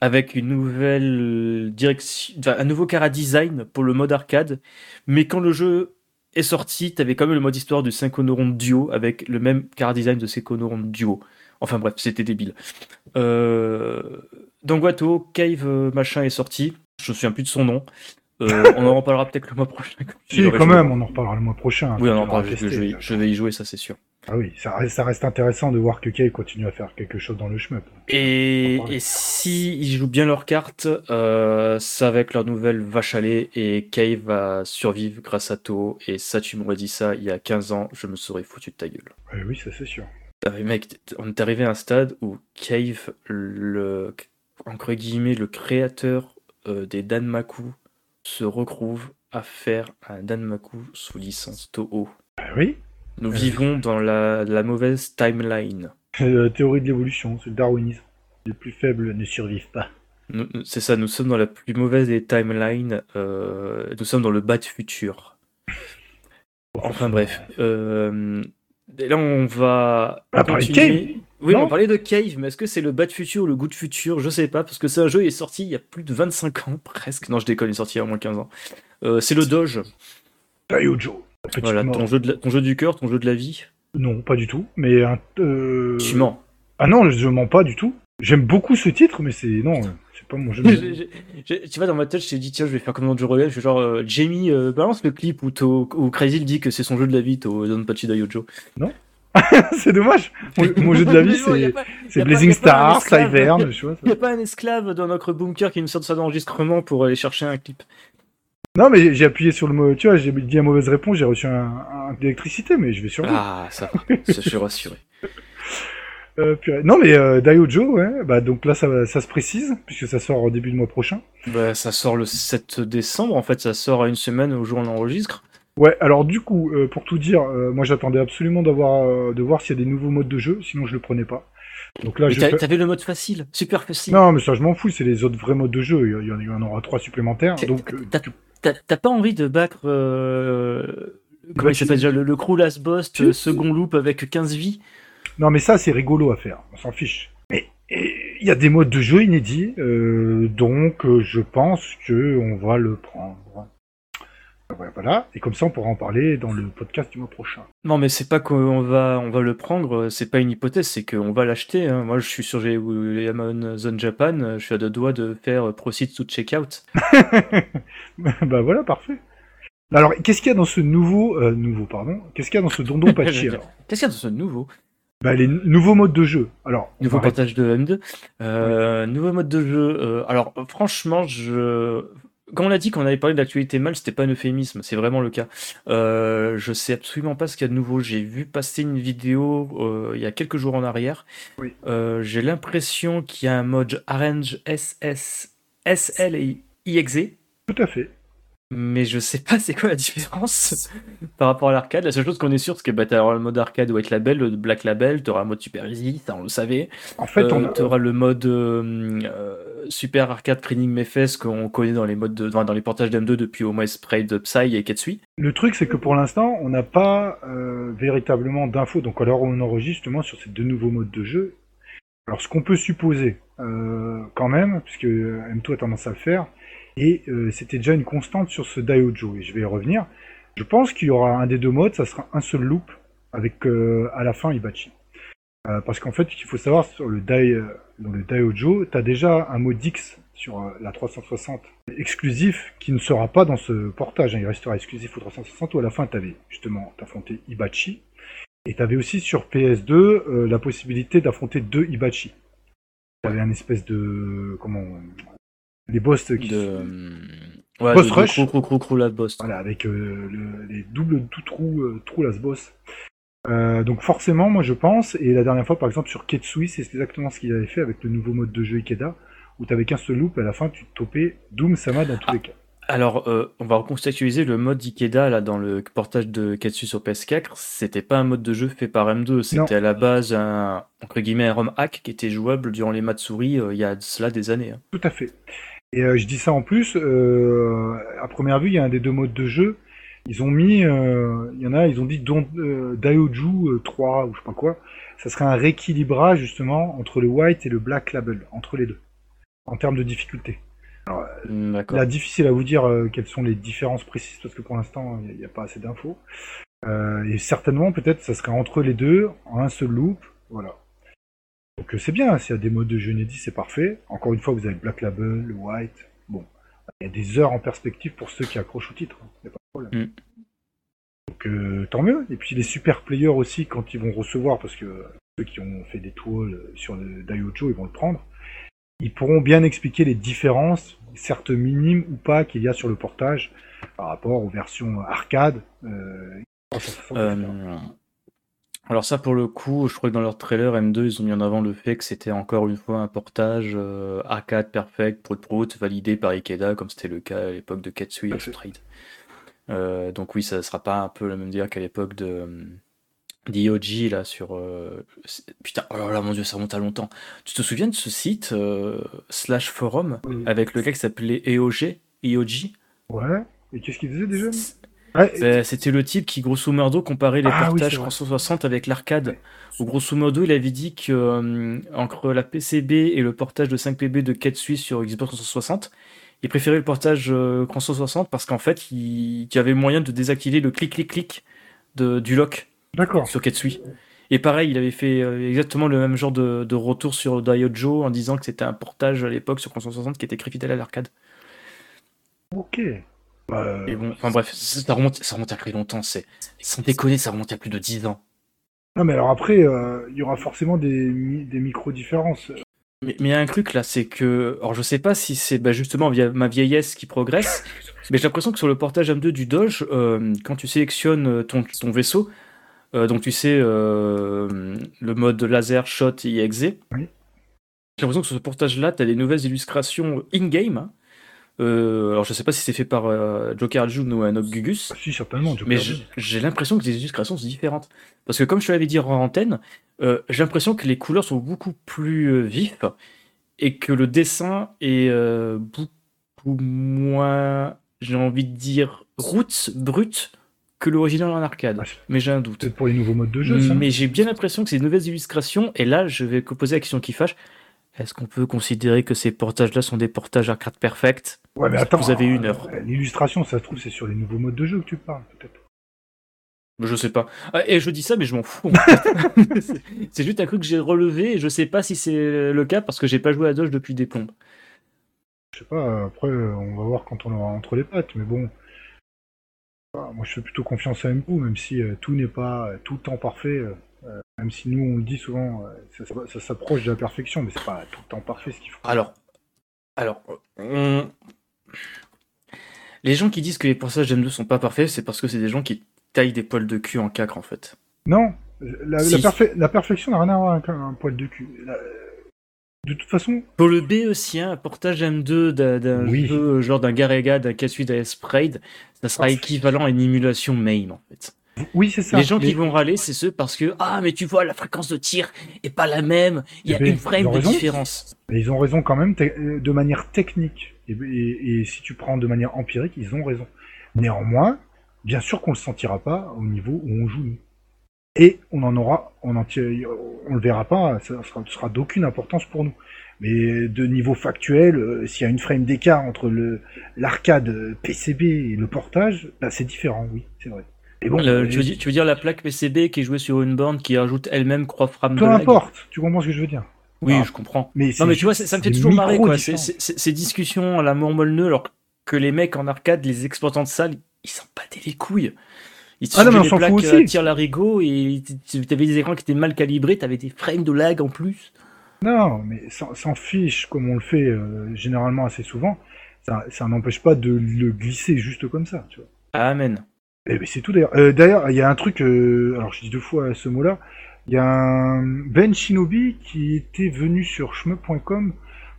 avec une nouvelle direction, enfin, un nouveau cara design pour le mode arcade. Mais quand le jeu est sorti, t'avais quand même le mode histoire du Synchronoronde duo avec le même cara design de Synchronoronde duo. Enfin bref, c'était débile. Euh... Danguato, Cave euh, machin est sorti. Je me souviens plus de son nom. Euh, on en reparlera peut-être le mois prochain. tu Si, quand joué. même, on en reparlera le mois prochain. Oui, on quand en tu parle. Je, testé. je vais, je vais y jouer, ça c'est sûr. Ah oui, ça reste, ça reste intéressant de voir que Kay continue à faire quelque chose dans le shmup. Et, si ils jouent bien leurs cartes, euh, ça va avec leur nouvelle vache à lait et Cave va survivre grâce à To. Et ça, tu m'aurais dit ça il y a 15 ans, je me serais foutu de ta gueule. Ouais, oui, ça c'est sûr. Euh, mec, on est arrivé à un stade où Cave, le, entre guillemets, le créateur euh, des Danmaku, se retrouve à Danmaku sous licence Toho. Bah oui. Nous Euh. vivons dans la, la mauvaise timeline. Euh, théorie de l'évolution, c'est le darwinisme. Les plus faibles ne survivent pas. C'est ça, nous sommes dans la plus mauvaise des timelines. euh, nous sommes dans le bas de futur. Enfin bref. euh, et là, on va. On va parler de continuer. Oui, Non on parlait de Cave, mais est-ce que c'est le bas de futur ou le goût de futur? Je sais pas, parce que c'est un jeu, il est sorti il y a plus de 25 ans, presque. Non, je déconne, il est sorti il y a au moins 15 ans. Euh, c'est le Doge. Daiojo. Voilà, mort. ton jeu, de la- ton jeu du cœur, ton jeu de la vie. Non, pas du tout. Mais un, euh, Tu mens. Ah non, je mens pas du tout. J'aime beaucoup ce titre, mais c'est non, c'est pas mon jeu. j'ai- j'ai- tu vois, dans ma tête, je t'ai dit, tiens, je vais faire comme dans Joe Rogan. Je fais genre, euh, Jamie, euh, balance le clip où, où Crazy dit que c'est son jeu de la vie, to Donpachi Daiojo. c'est dommage. Mon, mon jeu de la vie, non, c'est Blazing y a pas un Star, esclave. Slyvern, ça. Il n'y a pas un esclave dans notre bunker qui nous sort de sa d'enregistrement pour aller chercher un clip. Non, mais j'ai appuyé sur le mot. Tu vois, j'ai dit la mauvaise réponse, j'ai reçu un, un d'électricité, mais je vais survivre. Ah, ça va, je suis rassuré. Euh, purée. non, mais euh, Daiojo, ouais. Bah donc là, ça, va- ça se précise puisque ça sort au début du mois prochain. Bah, ça sort le 7 décembre, en fait, ça sort à une semaine au jour où on enregistre. Ouais. Alors du coup, euh, pour tout dire, euh, moi j'attendais absolument d'avoir, euh, de voir s'il y a des nouveaux modes de jeu, sinon je le prenais pas. Donc là, fais- t'avais le mode facile, super facile. Non, mais ça, je m'en fous. C'est les autres vrais modes de jeu. Il y, en- il y en aura trois supplémentaires. Donc, euh, T'as pas envie de battre. Euh... Comment il s'appelle déjà Le, le crew last boss, euh, second loop avec 15 vies? non, mais ça, c'est rigolo à faire. On s'en fiche. Mais il y a des modes de jeu inédits. euh, donc, je pense que on va le prendre. Ouais, Voilà. Et comme ça, on pourra en parler dans le podcast du mois prochain. Non, mais c'est pas qu'on va, on va le prendre, c'est pas une hypothèse, c'est qu'on va l'acheter. hein. Moi, je suis sur G- Amazon Japan, je suis à deux doigts de faire Proceed to Checkout. bah voilà, parfait. Alors, qu'est-ce qu'il y a dans ce nouveau, euh, nouveau pardon, qu'est-ce qu'il y a dans ce Dondon Patchy Qu'est-ce qu'il y a dans ce nouveau? Bah les nouveaux modes de jeu. Alors, Nouveau partage de M2. Euh, Nouveau mode de jeu. euh, alors, franchement, je. Quand on a dit qu'on avait parlé de l'actualité mal, c'était pas un euphémisme, c'est vraiment le cas. Euh, je sais absolument pas ce qu'il y a de nouveau. J'ai vu passer une vidéo euh, il y a quelques jours en arrière. Oui. Euh, J'ai l'impression qu'il y a un mode Arrange SS, SL et IXE, tout à fait. mais je sais pas c'est quoi la différence par rapport à l'arcade. La seule chose qu'on est sûr, c'est que bah, tu le mode arcade White Label, le Black Label, tu auras un mode Super Easy, ça on le savait. En fait, on a... tu auras le mode Super Arcade Training Mefes qu'on connaît dans les modes de- dans, les portages d'M2 depuis au moins Spray de Psy et Ketsui. Le truc, c'est que pour l'instant, on n'a pas euh, véritablement d'infos. Donc, alors, on enregistre sur ces deux nouveaux modes de jeu. Alors, ce qu'on peut supposer, euh, quand même, puisque M2 a tendance à le faire, et euh, c'était déjà une constante sur ce Daiojo, et je vais y revenir. Je pense qu'il y aura un des deux modes, ça sera un seul loop, avec euh, à la fin Ibachi. Euh, parce qu'en fait, qu'il faut savoir sur le Dai, euh, dans le Daiojo, tu as déjà un mode X sur euh, la 360 exclusif qui ne sera pas dans ce portage. hein. Il restera exclusif au 360 où à la fin tu avais justement affronté Ibachi. Et tu avais aussi sur PS2 euh, la possibilité d'affronter deux Ibachi. Tu avais un espèce de. Comment. les boss qui. De, ouais, Boss de, de Rush. Crou, crou, la boss. Voilà, avec euh, le- les doubles tout trous, euh, trous las boss. Euh, donc forcément, moi je pense, et la dernière fois par exemple sur Ketsui, c'est exactement ce qu'il avait fait avec le nouveau mode de jeu Ikeda, où tu avais qu'un seul loop, et à la fin tu topais Doom Sama dans tous Ah. les cas. Alors, euh, on va recontextualiser le mode Ikeda là dans le portage de Ketsu sur PS4. C'était pas un mode de jeu fait par M2, c'était à la base un entre guillemets un ROM hack qui était jouable durant les Matsuri euh, il y a cela des années. hein. Tout à fait. Et euh, je dis ça en plus, euh, à première vue, il y a un des deux modes de jeu. Ils ont mis, euh, il y en a, ils ont dit don, euh, Daioju euh, 3 ou je sais pas quoi. Ça serait un rééquilibrage justement entre le white et le black label, entre les deux, en termes de difficulté. Mm, D'accord. Là, difficile à vous dire euh, quelles sont les différences précises parce que pour l'instant, il n'y a, pas assez d'infos. Euh, et certainement, peut-être, ça serait entre les deux, en un seul loop. Voilà. Donc euh, c'est bien, s'il y a des modes de jeu inédits, c'est parfait. Encore une fois, vous avez le Black Label, le White. Bon, il y a des heures en perspective pour ceux qui accrochent au titre. Il Mm. Donc euh, tant mieux. Et puis les super players aussi, quand ils vont recevoir, parce que euh, ceux qui ont fait des toiles sur le Daiojo, ils vont le prendre. Ils pourront bien expliquer les différences, certes minimes ou pas, qu'il y a sur le portage par rapport aux versions arcade. Euh, 360, etc. Euh, alors ça pour le coup, je crois que dans leur trailer M2, ils ont mis en avant le fait que c'était encore une fois un portage euh, arcade perfect, prout prout, validé par Ikeda, comme c'était le cas à l'époque de Ketsui et. Stride. Euh, donc oui, ça ne sera pas un peu le même délire qu'à l'époque de euh, d'IOG là sur euh, putain oh là, mon dieu ça remonte à longtemps. Tu te souviens de ce site slash forum avec le gars qui s'appelait EOG IOG Ouais. Et qu'est-ce qu'il faisait déjà? C'était le type qui grosso modo comparait les ah portages 360 avec l'arcade. Où grosso modo il avait dit que entre la PCB et le portage de 5 PB de 4 Suisse sur Xbox 360 il préférait le portage euh, 60 parce qu'en fait, il, y avait moyen de désactiver le clic-clic-clic du lock sur Ketsui. Et pareil, il avait fait euh, exactement le même genre de, retour sur Diojo en disant que c'était un portage à l'époque sur 360 qui était très fidèle à l'arcade. Ok. Bah, Et bon, enfin bref, ça remonte, ça remonte à très longtemps. C'est, sans déconner, ça remonte à plus de 10 ans. Non, mais alors après, euh, il y aura forcément des, des micro-différences. Mais il y a un truc là, c'est que. Alors je sais pas si c'est bah, justement via ma vieillesse qui progresse, mais j'ai l'impression que sur le portage M2 du Doge, euh, quand tu sélectionnes euh, ton, ton vaisseau, euh, donc tu sais le mode laser, shot et exe, j'ai l'impression que sur ce portage là, tu as des nouvelles illustrations in-game. Hein. Alors je sais pas si c'est fait par Joker June ou un Gugus. Si, certainement. mais j'ai l'impression que les illustrations sont différentes. Parce que comme je te l'avais dit en antenne, euh, j'ai l'impression que les couleurs sont beaucoup plus euh, vives et que le dessin est euh, beaucoup moins, j'ai envie de dire, roots, brut que l'original en arcade. mais j'ai un doute. Peut-être pour les nouveaux modes de jeu, ça. Mais j'ai bien l'impression que c'est de nouvelles illustrations, et là, je vais poser la question qui fâche. Est-ce qu'on peut considérer que ces portages-là sont des portages arcade perfect Ouais, mais attends. Vous avez une heure. L'illustration, ça se trouve, c'est sur les nouveaux modes de jeu que tu parles, peut-être. Je sais pas. Ah, et je dis ça, mais je m'en fous. c'est juste un truc que j'ai relevé et je sais pas si c'est le cas parce que j'ai pas joué à Doge depuis des plombes. Je sais pas, après, on va voir quand on aura entre les pattes, mais bon. Moi, je fais plutôt confiance à MPO, même si euh, tout n'est pas tout le temps parfait. Euh, même si nous, on le dit souvent, euh, ça, s'approche de la perfection, mais c'est pas tout le temps parfait ce qu'il faut. Alors, alors, les gens qui disent que les passages M2 sont pas parfaits, c'est parce que c'est des gens qui taille des poils de cul en cacre en fait. Non, la, la, perfection n'a rien à voir avec un, poil de cul. De toute façon. Pour le BE un portage M2 d'un jeu genre d'un Garega, d'un Kasui, d'un ça sera équivalent à une émulation MAME en fait. Oui, c'est ça. Les gens qui vont râler, c'est ceux parce que ah mais tu vois la fréquence de tir est pas la même, il y a eh ben, une frame de différence. Mais ils ont raison quand même de manière technique et, et, si tu prends de manière empirique, ils ont raison. Néanmoins, bien sûr qu'on le sentira pas au niveau où on joue nous. Et on en aura, on en on le verra pas, ça sera, sera d'aucune importance pour nous. Mais de niveau factuel, euh, s'il y a une frame d'écart entre le l'arcade PCB et le portage, bah, c'est différent, oui, c'est vrai. Et bon, tu, veux dire, la plaque PCB qui est jouée sur une borne qui ajoute elle-même croix frames Peu importe, tu comprends ce que je veux dire. Oui, je comprends. Mais non, mais tu vois, ça me fait toujours marrer, quoi. Ces discussions à la mort alors que les mecs en arcade, les exploitants de salles, ils s'en battaient les couilles. Ils ah non, mais on s'en fout aussi. Tire l'arigot et t'avais des écrans qui étaient mal calibrés, t'avais des frames de lag en plus. Non, mais s'en fiche comme on le fait euh, généralement assez souvent, ça, ça n'empêche pas de le glisser juste comme ça, tu vois. Amen. Eh c'est tout d'ailleurs. Euh, d'ailleurs, il y a un truc, euh, alors je dis deux fois ce mot-là, il y a un Ben Shinobi qui était venu sur shmup.com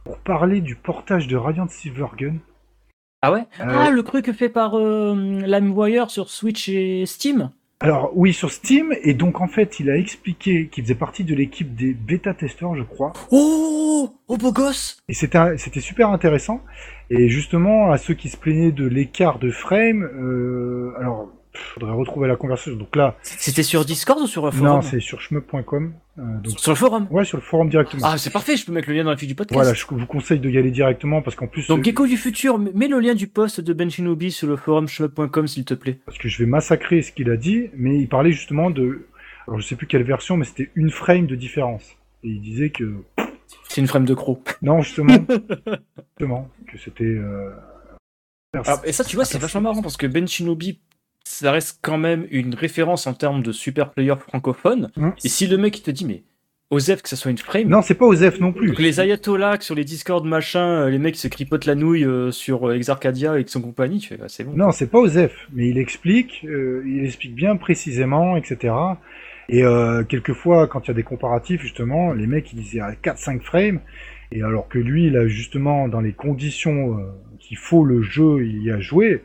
pour parler du portage de Radiant Silvergun. Ah ouais? Euh, Ah, le truc fait par euh, LimeWire sur Switch et Steam? Alors oui, sur Steam, et donc en fait, il a expliqué qu'il faisait partie de l'équipe des bêta-testeurs, je crois. Oh Oh beau gosse Et c'était c'était super intéressant. Et justement, à ceux qui se plaignaient de l'écart de frame, euh, alors faudrait retrouver la conversation. Donc là, c'était sur Discord ou sur le forum Non, c'est sur shmup.com. Euh, sur le forum Ouais, sur le forum directement. Ah, c'est parfait, je peux mettre le lien dans la fiche du podcast. Voilà, je vous conseille de y aller directement parce qu'en plus. Donc, euh, Gecko du futur, mets le lien du post de Ben Shinobi sur le forum shmup.com s'il te plaît. Parce que je vais massacrer ce qu'il a dit, mais il parlait justement de. Alors, je sais plus quelle version, mais c'était une frame de différence. Et il disait que. C'est une frame de croc. Non, justement. justement, que c'était. Euh... et ça, tu vois, c'est vachement marrant parce que Ben Shinobi ça reste quand même une référence en termes de super player francophone. Mmh. Et si le mec il te dit, mais Osef que ça soit une frame. Non, c'est pas Osef non plus. Donc les ayatollahs sur les Discord machin, euh, les mecs se cripotent la nouille euh, sur euh, Exarcadia et son compagnie, tu fais, bah, c'est bon. Non, c'est pas Osef, mais il explique, il explique bien précisément, etc. Et quelquefois, quand il y a des comparatifs, justement, les mecs ils disaient 4-5 frames, et alors que lui, il a justement dans les conditions qu'il faut le jeu y a joué,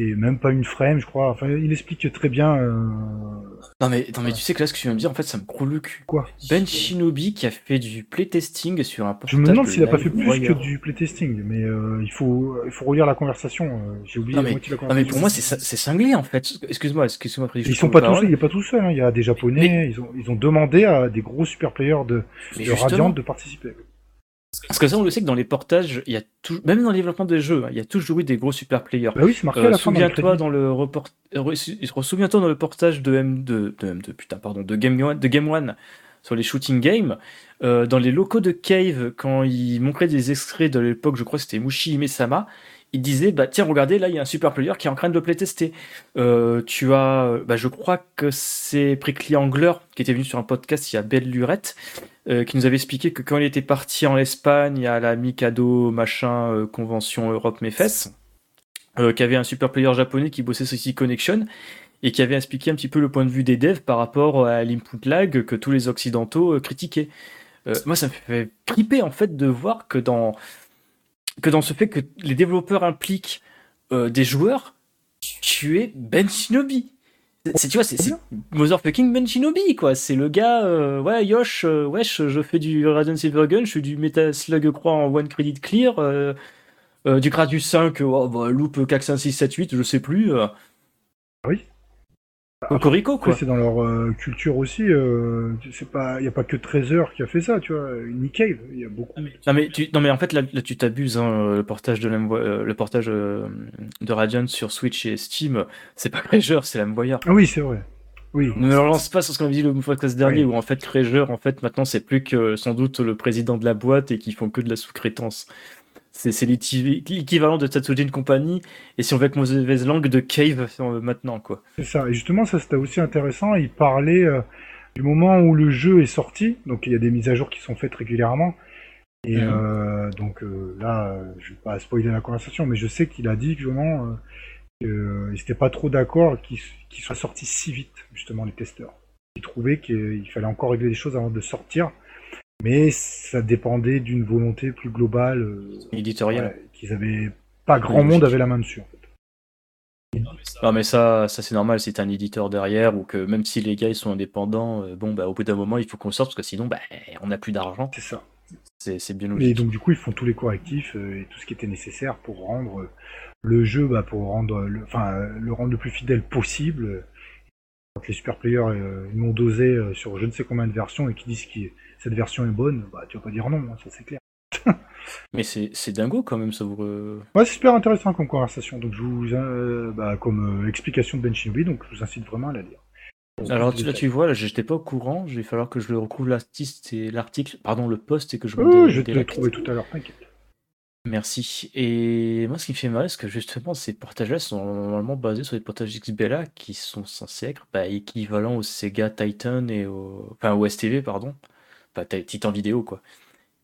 et même pas une frame, je crois. Enfin, il explique très bien. Euh... Non mais, non mais tu sais que là, ce que tu viens de dire, en fait, ça me croule le cul. Quoi Ben Shinobi qui a fait du playtesting sur un Je me demande s'il a pas fait plus que du playtesting, mais euh, il faut il faut relire la conversation. euh, J'ai oublié Non, la mais- moitié de la Non conversation. mais pour moi, c'est c'est cinglé en fait. Excuse-moi, excuse-moi. Ils sont pas tous, il est pas tout seul. hein. Il y a des japonais. Ils ont ils ont demandé à des gros super players de, Mais de Radiant de participer. Parce que ça, on le sait que dans les portages, il y a tout, même dans le développement des jeux, hein, il y a toujours eu des gros super players. Bah oui, c'est marqué à Euh, la souviens-toi dans le report... euh, souviens-toi dans le portage de M2, de M2, putain, pardon, de Game One, de Game One sur les shooting games, euh, dans les locaux de Cave, quand il montraient des extraits de l'époque, je crois que c'était Mushi Himesama, il disait, bah tiens, regardez, là, il y a un super player qui est en train de le playtester. Euh, tu as, bah, je crois que c'est Prickly Angler qui était venu sur un podcast il y a belle lurette, euh, qui nous avait expliqué que quand il était parti en Espagne à la Mikado machin euh, convention Europe Mefes, qui avait un super player japonais qui bossait sur City Connection et qui avait expliqué un petit peu le point de vue des devs par rapport à l'input lag que tous les occidentaux critiquaient. Moi, ça me fait triper en fait de voir que dans que dans ce fait que les développeurs impliquent euh, des joueurs, tu es Ben Shinobi. C'est tu vois, c'est c'est motherfucking Ben Shinobi quoi. C'est le gars, euh, ouais Yosh, euh, wesh, je fais du Radiant Silvergun, je fais du Metal Slug Croix en one credit clear, euh, euh, du Gradius 5, oh, bah, loop 4, 5, 6, 7, 8, je sais plus. Euh. Oui. Cocorico quoi. c'est dans leur euh, culture aussi. Euh, c'est pas, il y a pas que Treasure qui a fait ça, tu vois. Nick Cave, il y a beaucoup. Non mais, tu, non mais en fait là, là, tu t'abuses hein, le portage de euh, le portage euh, de Radiant sur Switch et Steam c'est pas Treasure c'est l'Envoyer. Ah oui, c'est vrai. Oui. Ne me relance pas sur ce qu'on avait dit le podcast dernier Oui. où en fait Treasure en fait maintenant c'est plus que sans doute le président de la boîte et qui font que de la sous-traitance. C'est l'équivalent de Tatsujin Company et si on veut être mauvaise langue de Cave euh, maintenant quoi. C'est ça. Et justement, ça c'était aussi intéressant. Il parlait euh, du moment où le jeu est sorti. Donc il y a des mises à jour qui sont faites régulièrement. Et Mhm. euh, donc euh, là, je vais pas spoiler la conversation, mais je sais qu'il a dit que vraiment, euh, qu'il n'était pas trop d'accord qu'il qu'il soit sorti si vite, justement, les testeurs. Il trouvait qu'il fallait encore régler des choses avant de sortir. Mais ça dépendait d'une volonté plus globale, euh, Éditorial. ouais, qu'ils avaient pas grand monde avait la main dessus. En fait. Non mais ça, ça c'est normal, c'est un éditeur derrière ou que même si les gars ils sont indépendants, euh, bon bah au bout d'un moment il faut qu'on sorte parce que sinon bah on n'a plus d'argent. C'est ça. C'est bien Et logique. donc du coup, ils font tous les correctifs euh, et tout ce qui était nécessaire pour rendre le jeu, bah, pour rendre le, enfin, le rendre le plus fidèle possible. Quand les super players euh, ils m'ont dosé euh, sur je ne sais combien de versions et qui disent que cette version est bonne, bah tu vas pas dire non, hein, ça c'est clair. Mais c'est c'est dingo quand même ça vous. euh, Ouais, c'est super intéressant comme conversation. Donc je vous, euh, bah, comme euh, explication de Ben Shinobi, donc je vous incite vraiment à la lire. Alors là tu vois, là j'étais pas au courant, il va falloir que je le retrouve l'artiste et l'article, pardon le post et que je me dé- je te trouver tout à l'heure, t'inquiète. Merci. Et moi ce qui me fait mal, c'est que justement ces portages-là sont normalement basés sur des portages XBLA qui sont censés être bah, équivalents au Sega Titan et au enfin au STV pardon, enfin Ti- Titan Vidéo quoi.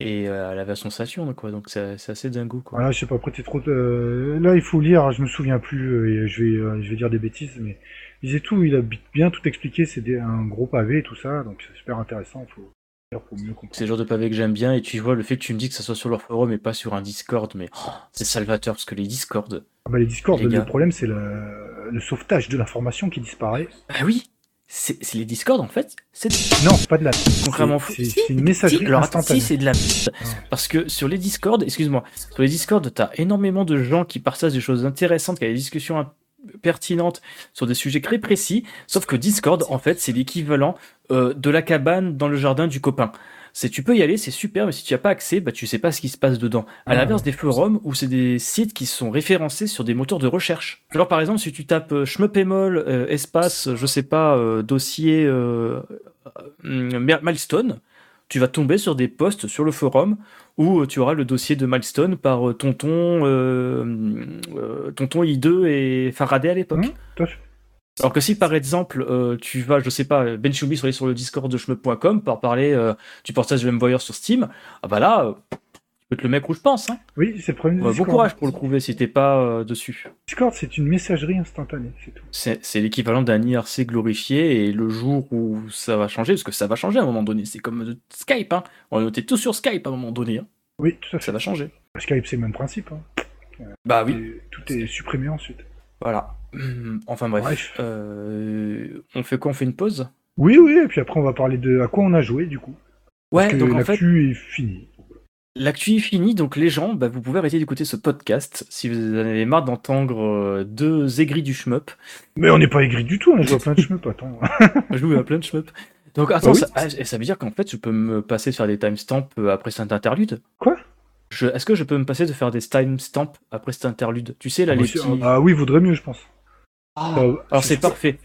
Et euh, à la version Saturn quoi, donc c'est assez dingo quoi. Voilà, je sais pas, après trop. euh, Là, il faut lire, je me souviens plus, euh, et je vais, euh, je vais dire des bêtises, mais il disait tout, il a bi- bien tout expliqué, c'est un gros pavé et tout ça, donc c'est super intéressant, faut pour mieux comprendre. C'est le genre de pavé que j'aime bien et tu vois le fait que tu me dis que ça soit sur leur forum et pas sur un Discord, mais oh, c'est salvateur parce que les Discord, Ah bah, les Discord, Les le problème c'est le, le sauvetage de l'information qui disparaît. bah oui, c'est les Discord en fait, c'est Non, c'est pas de la. Contrairement c'est- si, une messagerie Si, alors attends, si, c'est de la merde. Parce que sur les Discord, excuse-moi, sur les Discord, t'as énormément de gens qui partagent des choses intéressantes, qui ont des discussions pertinentes sur des sujets très précis, sauf que Discord, en fait, c'est l'équivalent euh, de la cabane dans le jardin du copain. C'est tu peux y aller, c'est super, mais si tu n'as pas accès, bah tu sais pas ce qui se passe dedans. À Ah. l'inverse des forums où c'est des sites qui sont référencés sur des moteurs de recherche. Alors par exemple, si tu tapes euh, euh, espace, je sais pas, euh, dossier milestone, tu vas tomber sur des posts sur le forum où euh, tu auras le dossier de milestone par euh, tonton euh, tonton I2 et Faraday à l'époque. Fait. Alors que si par exemple euh, tu vas, je sais pas, Ben Choubi sur, sur le Discord de shmup.com pour parler euh, du portage de Envoyer sur Steam, ah bah là, euh, tu peux être le mec où je pense. Hein. Oui, c'est le problème. Ouais, bon courage pour le trouver si t'es pas euh, dessus. Discord, c'est une messagerie instantanée, c'est tout. C'est l'équivalent d'un IRC glorifié et le jour où ça va changer, parce que ça va changer à un moment donné, c'est comme euh, Skype, hein. on noter tout sur Skype à un moment donné, hein. Oui, tout à fait. ça va changer. Skype, c'est le même principe. hein. Bah oui. Tout est supprimé ensuite. Voilà. Enfin bref. Bref. Euh, on fait quoi? On fait une pause? Oui, oui, et puis après on va parler de à quoi on a joué du coup. Ouais, Parce que donc en fait, est finie. L'actu est finie, donc les gens, bah, vous pouvez arrêter d'écouter ce podcast si vous en avez marre d'entendre euh, deux aigris du shmup. Mais on n'est pas aigri du tout, on joue à plein de chemins, attends. Je joue à plein de shmup. Donc attends, Bah oui. ça, ah, et ça veut dire qu'en fait, je peux me passer de faire des timestamps euh, après cet interlude? Quoi? Je- Est-ce que je peux me passer de faire des timestamps après cet interlude? Tu sais, là, les Monsieur- petits... Ah oui, vaudrait mieux, je pense. Ah, alors c'est parfait.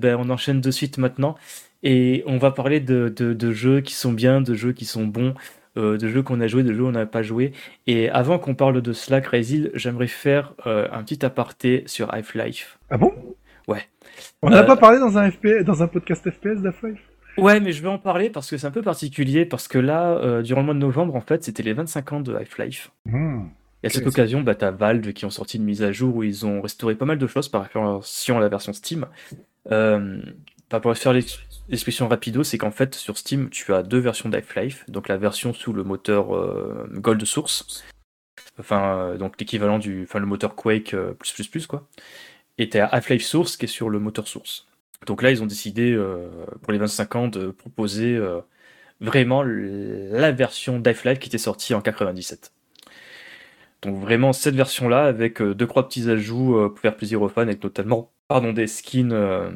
Ben, on enchaîne de suite maintenant et on va parler de, de- de jeux qui sont bien, de jeux qui sont bons, euh, de jeux qu'on a joué, de jeux qu'on n'a pas joué. Et avant qu'on parle de cela, Crazy, j'aimerais faire euh, un petit aparté sur Half-Life. Ah bon? Ouais. On n'en a Euh, pas parlé dans un FPS, dans un podcast FPS d'Half-Life? Ouais, mais je vais en parler parce que c'est un peu particulier, parce que là, durant le mois de novembre, en fait, c'était les 25 ans de Half-Life. Hmm. Et à cette occasion, bah, t'as Valve qui ont sorti une mise à jour où ils ont restauré pas mal de choses par rapport à la version Steam. Euh, pour faire l'ex- l'expression rapido, c'est qu'en fait, sur Steam, tu as deux versions d'Half-Life. Donc la version sous le moteur euh, Gold Source, enfin, euh, donc l'équivalent du, enfin, le moteur Quake plus plus plus quoi. Et t'as Half-Life Source qui est sur le moteur Source. Donc là, ils ont décidé pour les 25 ans de proposer vraiment la version d'Half-Life qui était sortie en 97. Donc vraiment cette version-là avec deux trois petits ajouts pour faire plaisir aux fans, avec notamment pardon des skins euh,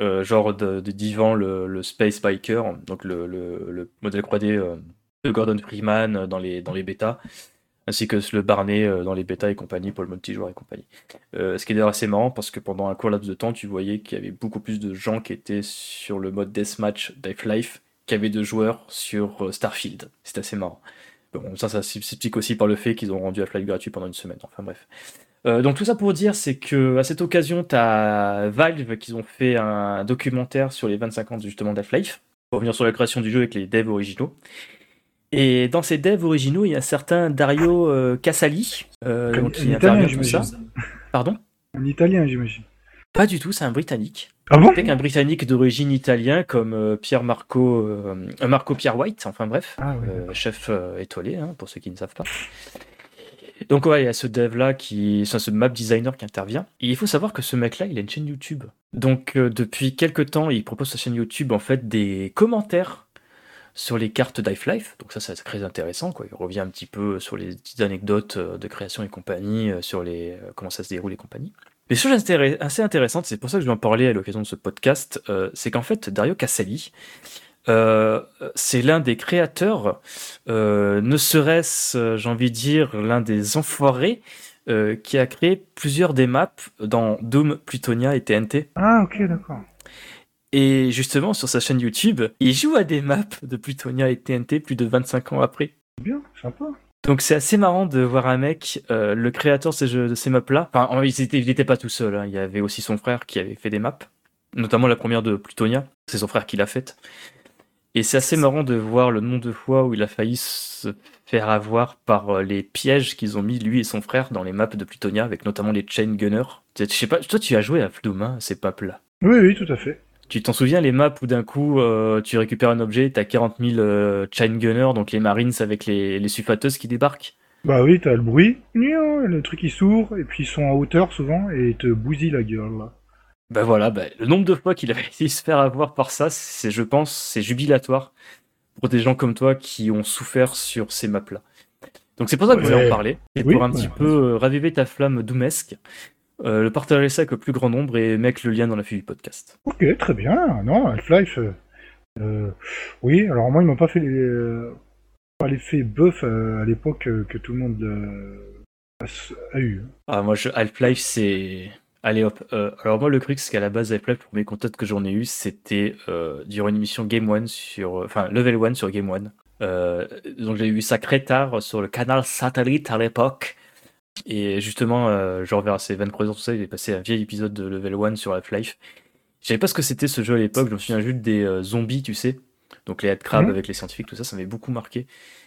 euh, genre de, Divan le, le Space Biker, donc le, le- le modèle 3D euh, de Gordon Freeman dans les dans les bêtas, ainsi que le Barney euh, dans les bêtas et compagnie pour le multijoueur et compagnie. Ce qui est d'ailleurs assez marrant parce que pendant un court laps de temps, tu voyais qu'il y avait beaucoup plus de gens qui étaient sur le mode deathmatch d'Half-Life qu'il y avait de joueurs sur Starfield. C'est assez marrant. Bon, ça, ça s'explique aussi par le fait qu'ils ont rendu Half-Life gratuit pendant une semaine. Enfin bref. Euh, donc tout ça pour dire, c'est que à cette occasion, tu as Valve qui ont fait un documentaire sur les 25 ans justement d'Half-Life, pour revenir sur la création du jeu avec les devs originaux. Et dans ces devs originaux, il y a un certain Dario euh, Casali, euh, Un- donc, qui un intervient tout ça. Pardon? Un italien, j'imagine. Pas du tout, c'est un Britannique. Ah bon? Qu'un Britannique d'origine italien comme euh, Pierre Marco, euh, euh, Marco Pierre White, enfin bref, Ah oui. euh, chef euh, étoilé, hein, pour ceux qui ne savent pas. Donc ouais, il y a ce dev-là, qui, enfin, ce map designer qui intervient. Et il faut savoir que ce mec-là, il a une chaîne YouTube. Donc euh, depuis quelques temps, il propose sa chaîne YouTube en fait des commentaires sur les cartes d'Ife-Life. Donc ça, c'est très intéressant. Quoi. Il revient un petit peu sur les petites anecdotes euh, de création et compagnie, euh, sur les, comment ça se déroule et compagnie. Mais chose assez intéressante, c'est pour ça que je vais en parler à l'occasion de ce podcast, c'est qu'en fait, Dario Cassali, euh, c'est l'un des créateurs, euh, ne serait-ce, euh, j'ai envie de dire, l'un des enfoirés euh, qui a créé plusieurs des maps dans Doom, Plutonia et TNT. Ah, ok, d'accord. Et justement, sur sa chaîne YouTube, il joue à des maps de Plutonia et TNT plus de 25 ans après. Bien, sympa. Donc c'est assez marrant de voir un mec, euh, le créateur de ces, jeux, de ces maps-là. Enfin, en- il était, il était pas tout seul. hein. Il y avait aussi son frère qui avait fait des maps, notamment la première de Plutonia. C'est son frère qui l'a faite. Et c'est assez marrant de voir le nombre de fois où il a failli se faire avoir par euh, les pièges qu'ils ont mis lui et son frère dans les maps de Plutonia, avec notamment les chain gunners. Je sais pas, toi tu as joué à Floom, hein, ces maps-là. Oui, oui, tout à fait. Tu t'en souviens les maps où d'un coup euh, tu récupères un objet, t'as 40 000 euh, chain gunners, donc les marines avec les, les sulfateuses qui débarquent? Bah oui, t'as le bruit, le truc qui s'ouvre, et puis ils sont en hauteur souvent, et ils te bousillent la gueule, là. Ben voilà, ben, le nombre de fois qu'il a réussi à se faire avoir par ça, c'est, je pense, c'est jubilatoire pour des gens comme toi qui ont souffert sur ces maps-là. Donc c'est pour ça que je voulais en parler, et Oui, pour un ouais. petit peu euh, raviver ta flamme doumesque, euh, le partager ça avec le plus grand nombre et mettre le lien dans la file du podcast. Ok, très bien. Non, Half-Life. euh, oui, alors moi, ils m'ont pas fait les, euh, pas l'effet buff à l'époque que tout le monde a, a eu. Ah, moi, je, Half-Life, c'est. Allez hop. Euh, alors, moi, le truc, c'est qu'à la base, Half-Life, pour mes contacts que j'en ai eu, c'était euh, durant une émission Game One sur. Enfin, Level One sur Game One. Euh, donc, j'ai vu ça très tard sur le canal satellite à l'époque. Et justement, euh, genre vers ces 23 heures, tout ça, il est passé un vieil épisode de Level One sur Half-Life. Je savais pas ce que c'était ce jeu à l'époque, je me souviens juste des euh, zombies, tu sais. Donc les headcrabs Mhm. avec les scientifiques, tout ça, ça m'avait beaucoup marqué.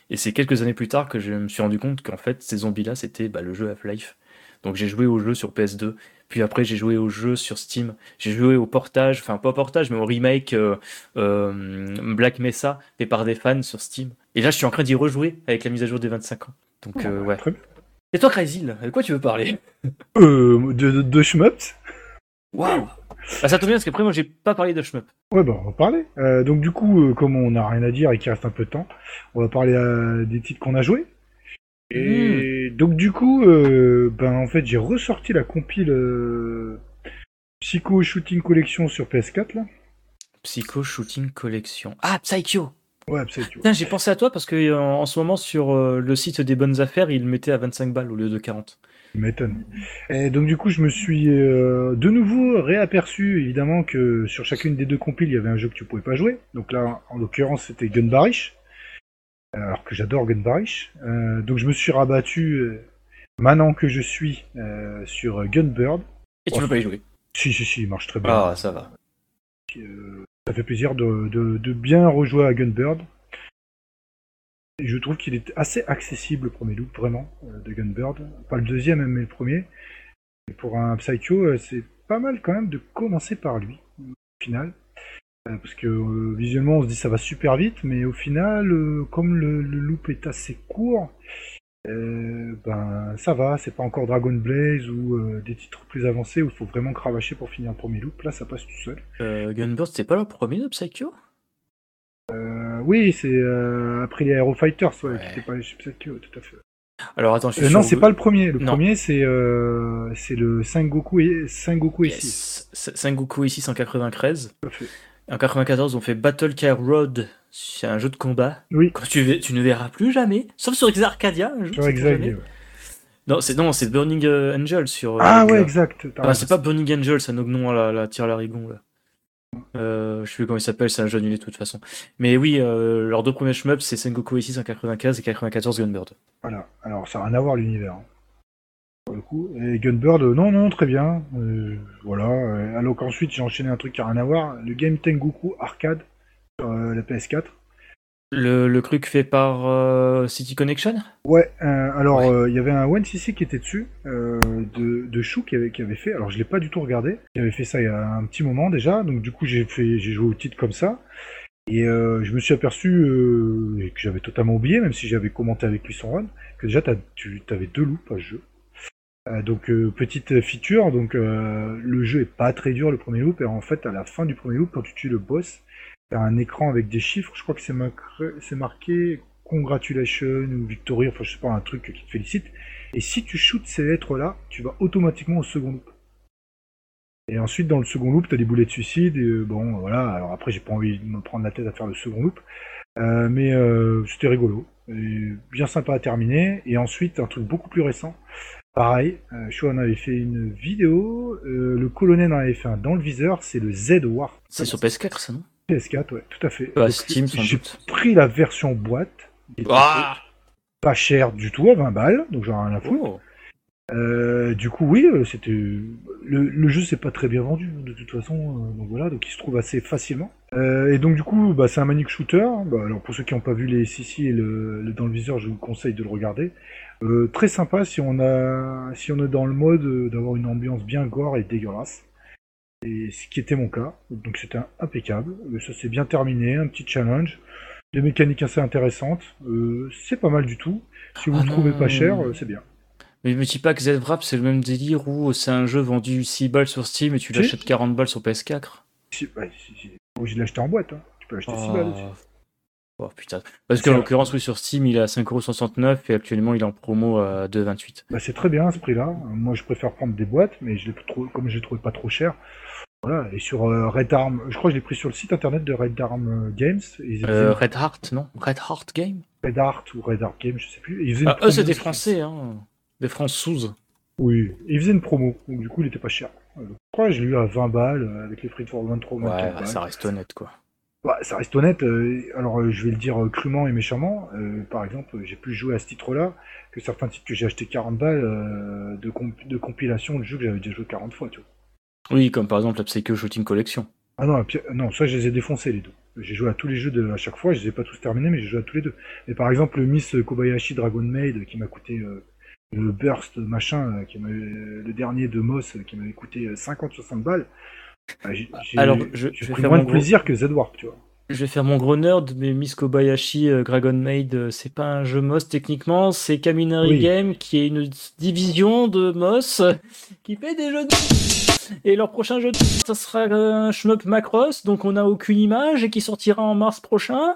Et c'est quelques années plus tard que je me suis rendu compte qu'en fait, ces zombies-là, c'était bah, le jeu Half-Life. Donc j'ai joué au jeu sur PS2, puis après j'ai joué au jeu sur Steam, j'ai joué au portage, enfin pas au portage, mais au remake euh, euh, Black Mesa fait par des fans sur Steam. Et là je suis en train d'y rejouer avec la mise à jour des 25 ans. Donc euh, ouais. Et toi Crazy, de quoi tu veux parler? Euh, de, de, de shmups Waouh bah, Ça tombe bien parce qu'après moi j'ai pas parlé de shmup. Ouais, bah, on va parler. Euh, donc, du coup, euh, comme on n'a rien à dire et qu'il reste un peu de temps, on va parler euh, des titres qu'on a joués. Et donc, du coup, euh, ben, en fait, j'ai ressorti la compile euh, Psycho Shooting Collection sur PS4, là. Psycho Shooting Collection. Ah, Psycho Ouais, Psycho. Putain, j'ai pensé à toi parce que en, en ce moment sur euh, le site des bonnes affaires, il le mettait à 25 balles au lieu de 40. Tu m'étonnes. Et donc du coup, je me suis euh, de nouveau réaperçu, évidemment, que sur chacune des deux compiles, il y avait un jeu que tu pouvais pas jouer. Donc là, en l'occurrence, c'était Gunbarish. Alors que j'adore Gunbarish. Euh, donc je me suis rabattu, euh, maintenant que je suis, euh, sur Gunbird. Et tu peux pas y jouer. Si, si, si, il marche très bien. Ah, ça va. Ça fait plaisir de, de, de bien rejouer à Gunbird. Et je trouve qu'il est assez accessible le premier loop, vraiment, de Gunbird. Pas le deuxième, mais le premier. Et pour un Psycho, c'est pas mal quand même de commencer par lui, au final. Parce que euh, visuellement, on se dit ça va super vite, mais au final, euh, comme le, le loop est assez court, euh, ben ça va, c'est pas encore Dragon Blaze ou des titres plus avancés où il faut vraiment cravacher pour finir le premier loop. Là, ça passe tout seul. Euh, Gunburst, c'est pas le premier de Psycho Euh, oui, c'est après les Aero Fighters, ouais, Ouais. qui pas les Psycho, tout à fait. Alors attends, je suis Euh, non, c'est pas le premier. Le Non. premier, c'est euh, c'est le Sengoku et Sengoku ici. Yes. S- Sengoku ici 193. Tout à fait. En 94, on fait Battle Car Road. C'est un jeu de combat. Oui, Quand tu, ne verras plus jamais. Sauf sur Exarcadia. un jour, sur ouais. Non, c'est non, c'est Burning euh, Angel sur. euh, Ah ouais, exact. c'est pas Burning Angel, c'est un nom à la, la tire larigon là. Euh, je sais plus comment il s'appelle, c'est un jeu annulé de toute façon. Mais oui, euh, leurs deux premiers shmups, c'est Sengoku ici 195 et 94 Gunbird. Voilà. Alors, ça n'a rien à voir l'univers. hein, Pour le coup. Et Gunbird, euh, non, non, très bien. Euh, voilà. Euh, alors qu'ensuite, j'ai enchaîné un truc qui n'a rien à voir. Le Game Tengoku Arcade sur euh, la PS4. Le, le truc fait par euh, City Connection? Ouais, alors Ouais. il y avait un One CC qui était dessus, euh, de, de Chou qui avait, qui avait fait, alors je l'ai pas du tout regardé, il avait fait ça il y a un petit moment déjà, donc du coup j'ai fait j'ai joué au titre comme ça, et euh, je me suis aperçu, euh, que j'avais totalement oublié, même si j'avais commenté avec lui son run, que déjà tu avais deux loops à ce jeu. Euh, donc euh, petite feature, donc euh, le jeu est pas très dur le premier loop, et en fait à la fin du premier loop, quand tu tues le boss, t'as un écran avec des chiffres, je crois que c'est marqué, congratulations ou victory, enfin je sais pas, un truc qui te félicite. Et si tu shootes ces lettres-là, tu vas automatiquement au second loop. Et ensuite, dans le second loop, t'as des boulets de suicide, et bon, voilà, alors après, j'ai pas envie de me prendre la tête à faire le second loop, mais euh, c'était rigolo, bien sympa à terminer. Et ensuite, un truc beaucoup plus récent, pareil, euh, Chou en avait fait une vidéo, euh, le colonel en avait fait un dans le viseur, c'est le Z War. C'est sur PS4, ça, non? PS4, ouais, tout à fait. Ah, Donc, Steam, sans J'ai doute. pris la version boîte, Ah pas cher du tout, à 20 balles, donc j'en ai rien à foutre. Oh. Euh, du coup, oui, euh, c'était le, le jeu s'est pas très bien vendu de toute façon, euh, donc voilà, donc il se trouve assez facilement. Euh, et donc du coup, bah, c'est un Manic Shooter. Bah, alors pour ceux qui n'ont pas vu les Sissi et le, le dans le viseur, je vous conseille de le regarder. Euh, très sympa si on a, si on est dans le mode euh, d'avoir une ambiance bien gore et dégueulasse. Et ce qui était mon cas, donc c'était impeccable. Euh, Ça s'est bien terminé, un petit challenge, des mécaniques assez intéressantes. Euh, c'est pas mal du tout. Si vous Ah le trouvez pas cher, c'est bien. Mais je me dis pas que Z-Wrap, c'est le même délire où c'est un jeu vendu 6 balles sur Steam et tu l'achètes 40 balles sur PS4. Si, ouais, si, si. Moi, je l'ai acheté en boîte. Hein. Tu peux l'acheter 6 balles aussi. Oh putain. Parce qu'en l'occurrence, oui, sur Steam, il est à 5,69€ et actuellement, il est en promo à 2,28€. Bah, c'est très bien à ce prix-là. Moi, je préfère prendre des boîtes, mais je comme je l'ai trouvé pas trop cher. Voilà. Et sur euh, Red Arm, je crois que je l'ai pris sur le site internet de Red Arm euh, Games. Ils Euh, une- Red Heart, non? Red Heart Game? Red Art ou Red Art Games, je sais plus. Ils Ah, eux, c'est des. Français, hein. Des Françaises. Oui. Et ils faisaient une promo. Donc, du coup, il était pas cher. Je crois que je l'ai eu à 20 balles, avec les prix de 23 Ouais, 24 balles. ça reste honnête, quoi. Ouais, ça reste honnête. euh, alors, euh, je vais le dire euh, crûment et méchamment. par exemple, j'ai plus joué à ce titre-là que certains titres que j'ai acheté 40 balles de, comp- de compilation de jeux que j'avais déjà joué 40 fois, tu vois. Oui, comme par exemple la Psycho Shooting Collection. Ah non, non, ça, je les ai défoncés, les deux. J'ai joué à tous les jeux de, à chaque fois, je les ai pas tous terminés, mais j'ai joué à tous les deux. Mais par exemple, le Miss Kobayashi Dragon Maid, qui m'a coûté le Burst machin, qui le dernier de Moss, qui m'avait coûté 50-60 balles. Bah, j'ai- Alors, je- vais faire moins de gros- plaisir que Z-Warp, tu vois. Je vais faire mon gros nerd, mais Miss Kobayashi euh, Dragon Maid, euh, c'est pas un jeu MOS techniquement, c'est Kaminari Oui. Game qui est une division de MOS euh, qui fait des jeux de... Et leur prochain jeu, de... ça sera un shmup Macross, donc on n'a aucune image et qui sortira en mars prochain.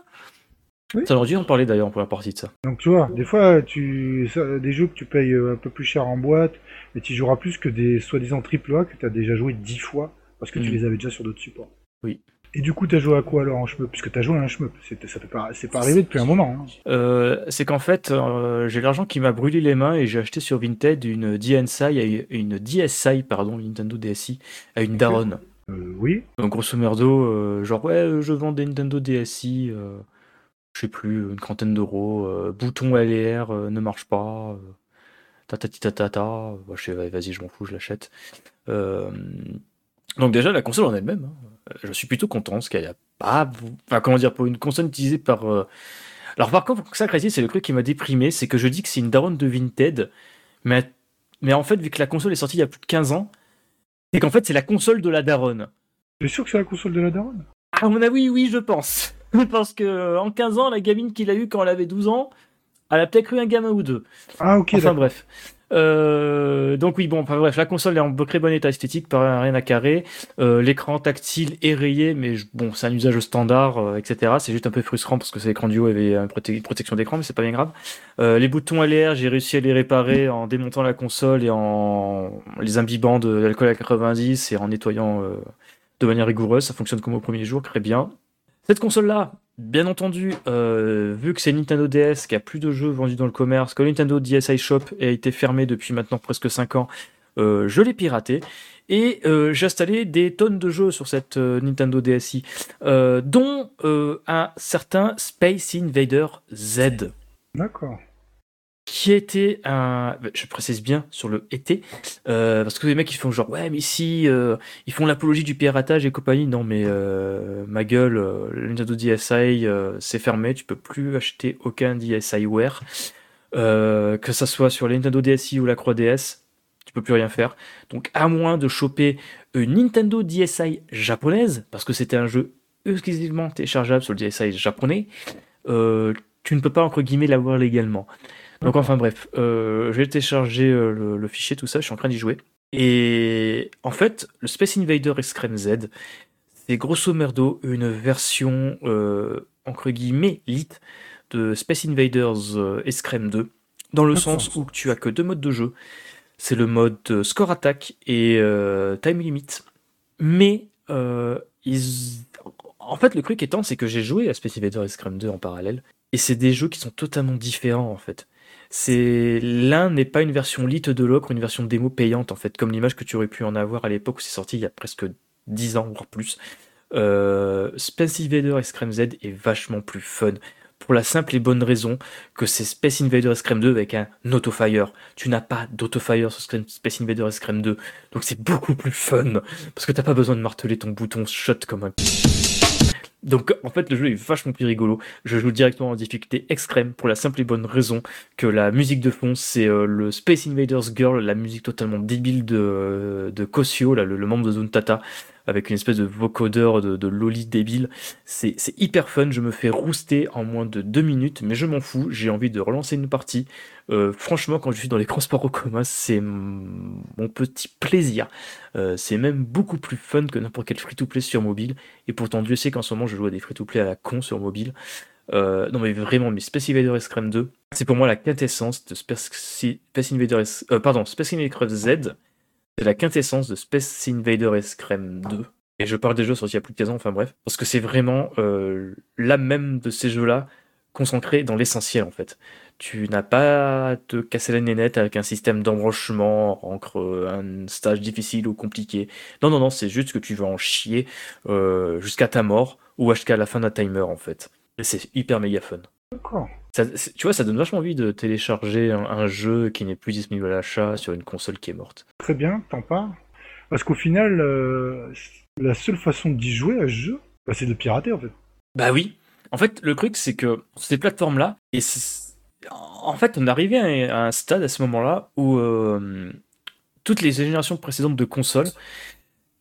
Oui. Ça aurait dû en parler d'ailleurs pour la partie de ça. Donc tu vois, des fois, tu, des jeux que tu payes euh, un peu plus cher en boîte, mais tu joueras plus que des soi-disant AAA que tu as déjà joué 10 fois, parce que tu Mhm. les avais déjà sur d'autres supports. Oui. Et du coup, tu as joué à quoi alors en shmup Puisque tu as joué à un shmup, c'est, ça pas, c'est pas arrivé depuis un moment. hein. Euh, c'est qu'en fait, euh, j'ai l'argent qui m'a brûlé les mains et j'ai acheté sur Vinted une DSi, une DSi, pardon, Nintendo DSi, à une daronne. Euh, oui. Donc grosso merdo, genre ouais, je vends des Nintendo DSi, je sais plus, une trentaine d'euros, bouton LR ne marche pas, tatati tatata, bah, je sais, vas-y, je m'en fous, je l'achète. Euh, donc déjà, la console en elle-même, hein, je suis plutôt content, parce qu'il n'y a pas, enfin comment dire, pour une console utilisée par... euh, Alors par contre, ça, Crazy, c'est le truc qui m'a déprimé, c'est que je dis que c'est une daronne de Vinted, mais, mais en fait, vu que la console est sortie il y a plus de 15 ans, c'est qu'en fait, c'est la console de la daronne. T'es sûr que c'est la console de la daronne? À mon avis, oui, je pense. Parce que euh, en 15 ans, la gamine qu'il a eue quand elle avait 12 ans, elle a peut-être eu un gamin ou deux. Ah ok, enfin bref. Euh, donc oui, bon, enfin, bref, la console est en très bon état esthétique, pas rien à carrer. Euh, L'écran tactile est rayé, mais bon, c'est un usage standard, euh, etc. C'est juste un peu frustrant parce que c'est l'écran du haut avait une protection d'écran, mais c'est pas bien grave. Euh, les boutons LR, j'ai réussi à les réparer en démontant la console et en les imbibant de l'alcool à 90 et en nettoyant euh, de manière rigoureuse. Ça fonctionne comme au premier jour, très bien. Cette console-là, bien entendu, euh, vu que c'est Nintendo DS qui a plus de jeux vendus dans le commerce, que Nintendo DSi Shop a été fermé depuis maintenant presque 5 ans, euh, je l'ai piraté. Et euh, j'ai installé des tonnes de jeux sur cette Nintendo DSi, dont un certain Space Invader Z. D'accord. Qui était un. Je précise bien sur le été, euh, parce que les mecs ils font genre ouais mais si euh, ils font l'apologie du piratage et compagnie, non mais euh, ma gueule, le Nintendo DSi c'est fermé, tu peux plus acheter aucun DSiWare, que ça soit sur les Nintendo DSi ou la 3DS, tu peux plus rien faire. Donc à moins de choper une Nintendo DSi japonaise, parce que c'était un jeu exclusivement téléchargeable sur le DSi japonais, tu ne peux pas entre guillemets l'avoir légalement. Donc enfin bref, euh, j'ai téléchargé euh, le, fichier, tout ça, je suis en train d'y jouer. Et en fait, le Space Invader Extreme Z, c'est grosso merdo une version, euh, entre guillemets, lit de Space Invaders euh, Extreme 2, dans le sens où tu as que deux modes de jeu. C'est le mode score attack et time limit. Mais ils... en fait, le truc étant, c'est que j'ai joué à Space Invaders Extreme 2 en parallèle, et c'est des jeux qui sont totalement différents en fait l'un n'est pas une version lit de l'autre, une version démo payante en fait, comme l'image que tu aurais pu en avoir à l'époque où c'est sorti il y a presque 10 ans voire plus. Euh, Space Invader Extreme Z est vachement plus fun pour la simple et bonne raison que c'est Space Invader Extreme 2 avec un autofire. Tu n'as pas d'autofire sur Space Invader Extreme 2, donc c'est beaucoup plus fun parce que t'as pas besoin de marteler ton bouton shot comme un donc en fait le jeu est vachement plus rigolo. Je joue directement en difficulté extrême pour la simple et bonne raison que la musique de fond c'est euh, le Space Invaders Girl, la musique totalement débile de, de Kosio, là, le, membre de Zuntata, avec une espèce de vocodeur de, de loli débile. C'est hyper fun, je me fais rouster en moins de deux minutes, mais je m'en fous, j'ai envie de relancer une partie. Euh, franchement, quand je suis dans les transports en commun, c'est mon petit plaisir. Euh, c'est même beaucoup plus fun que n'importe quel free-to-play sur mobile. Et pourtant, Dieu sait qu'en ce moment, je joue à des free-to-play à la con sur mobile. Euh, non mais vraiment, mais Space Invader Extreme 2, c'est pour moi la quintessence de Space, Invader, pardon, Space Invader Z, c'est la quintessence de Space Invader Extreme 2. Et je parle des jeux sortis il y a plus de 15 ans, enfin bref, parce que c'est vraiment la même de ces jeux-là, concentré dans l'essentiel en fait. Tu n'as pas à te casser la nénette avec un système d'embranchement entre un stage difficile ou compliqué. Non, non, non, c'est juste que tu vas en chier euh, jusqu'à ta mort ou jusqu'à la fin d'un timer en fait. Et c'est hyper méga fun. D'accord. Tu vois, ça donne vachement envie de télécharger un, jeu qui n'est plus disponible à l'achat sur une console qui est morte. Très bien, t'en parles. Parce qu'au final, euh, la seule façon d'y jouer à ce jeu, bah, c'est de pirater en fait. Bah oui. En fait, le truc, c'est que ces plateformes-là, et en fait, on arrivait à un stade à ce moment-là où euh, toutes les générations précédentes de consoles,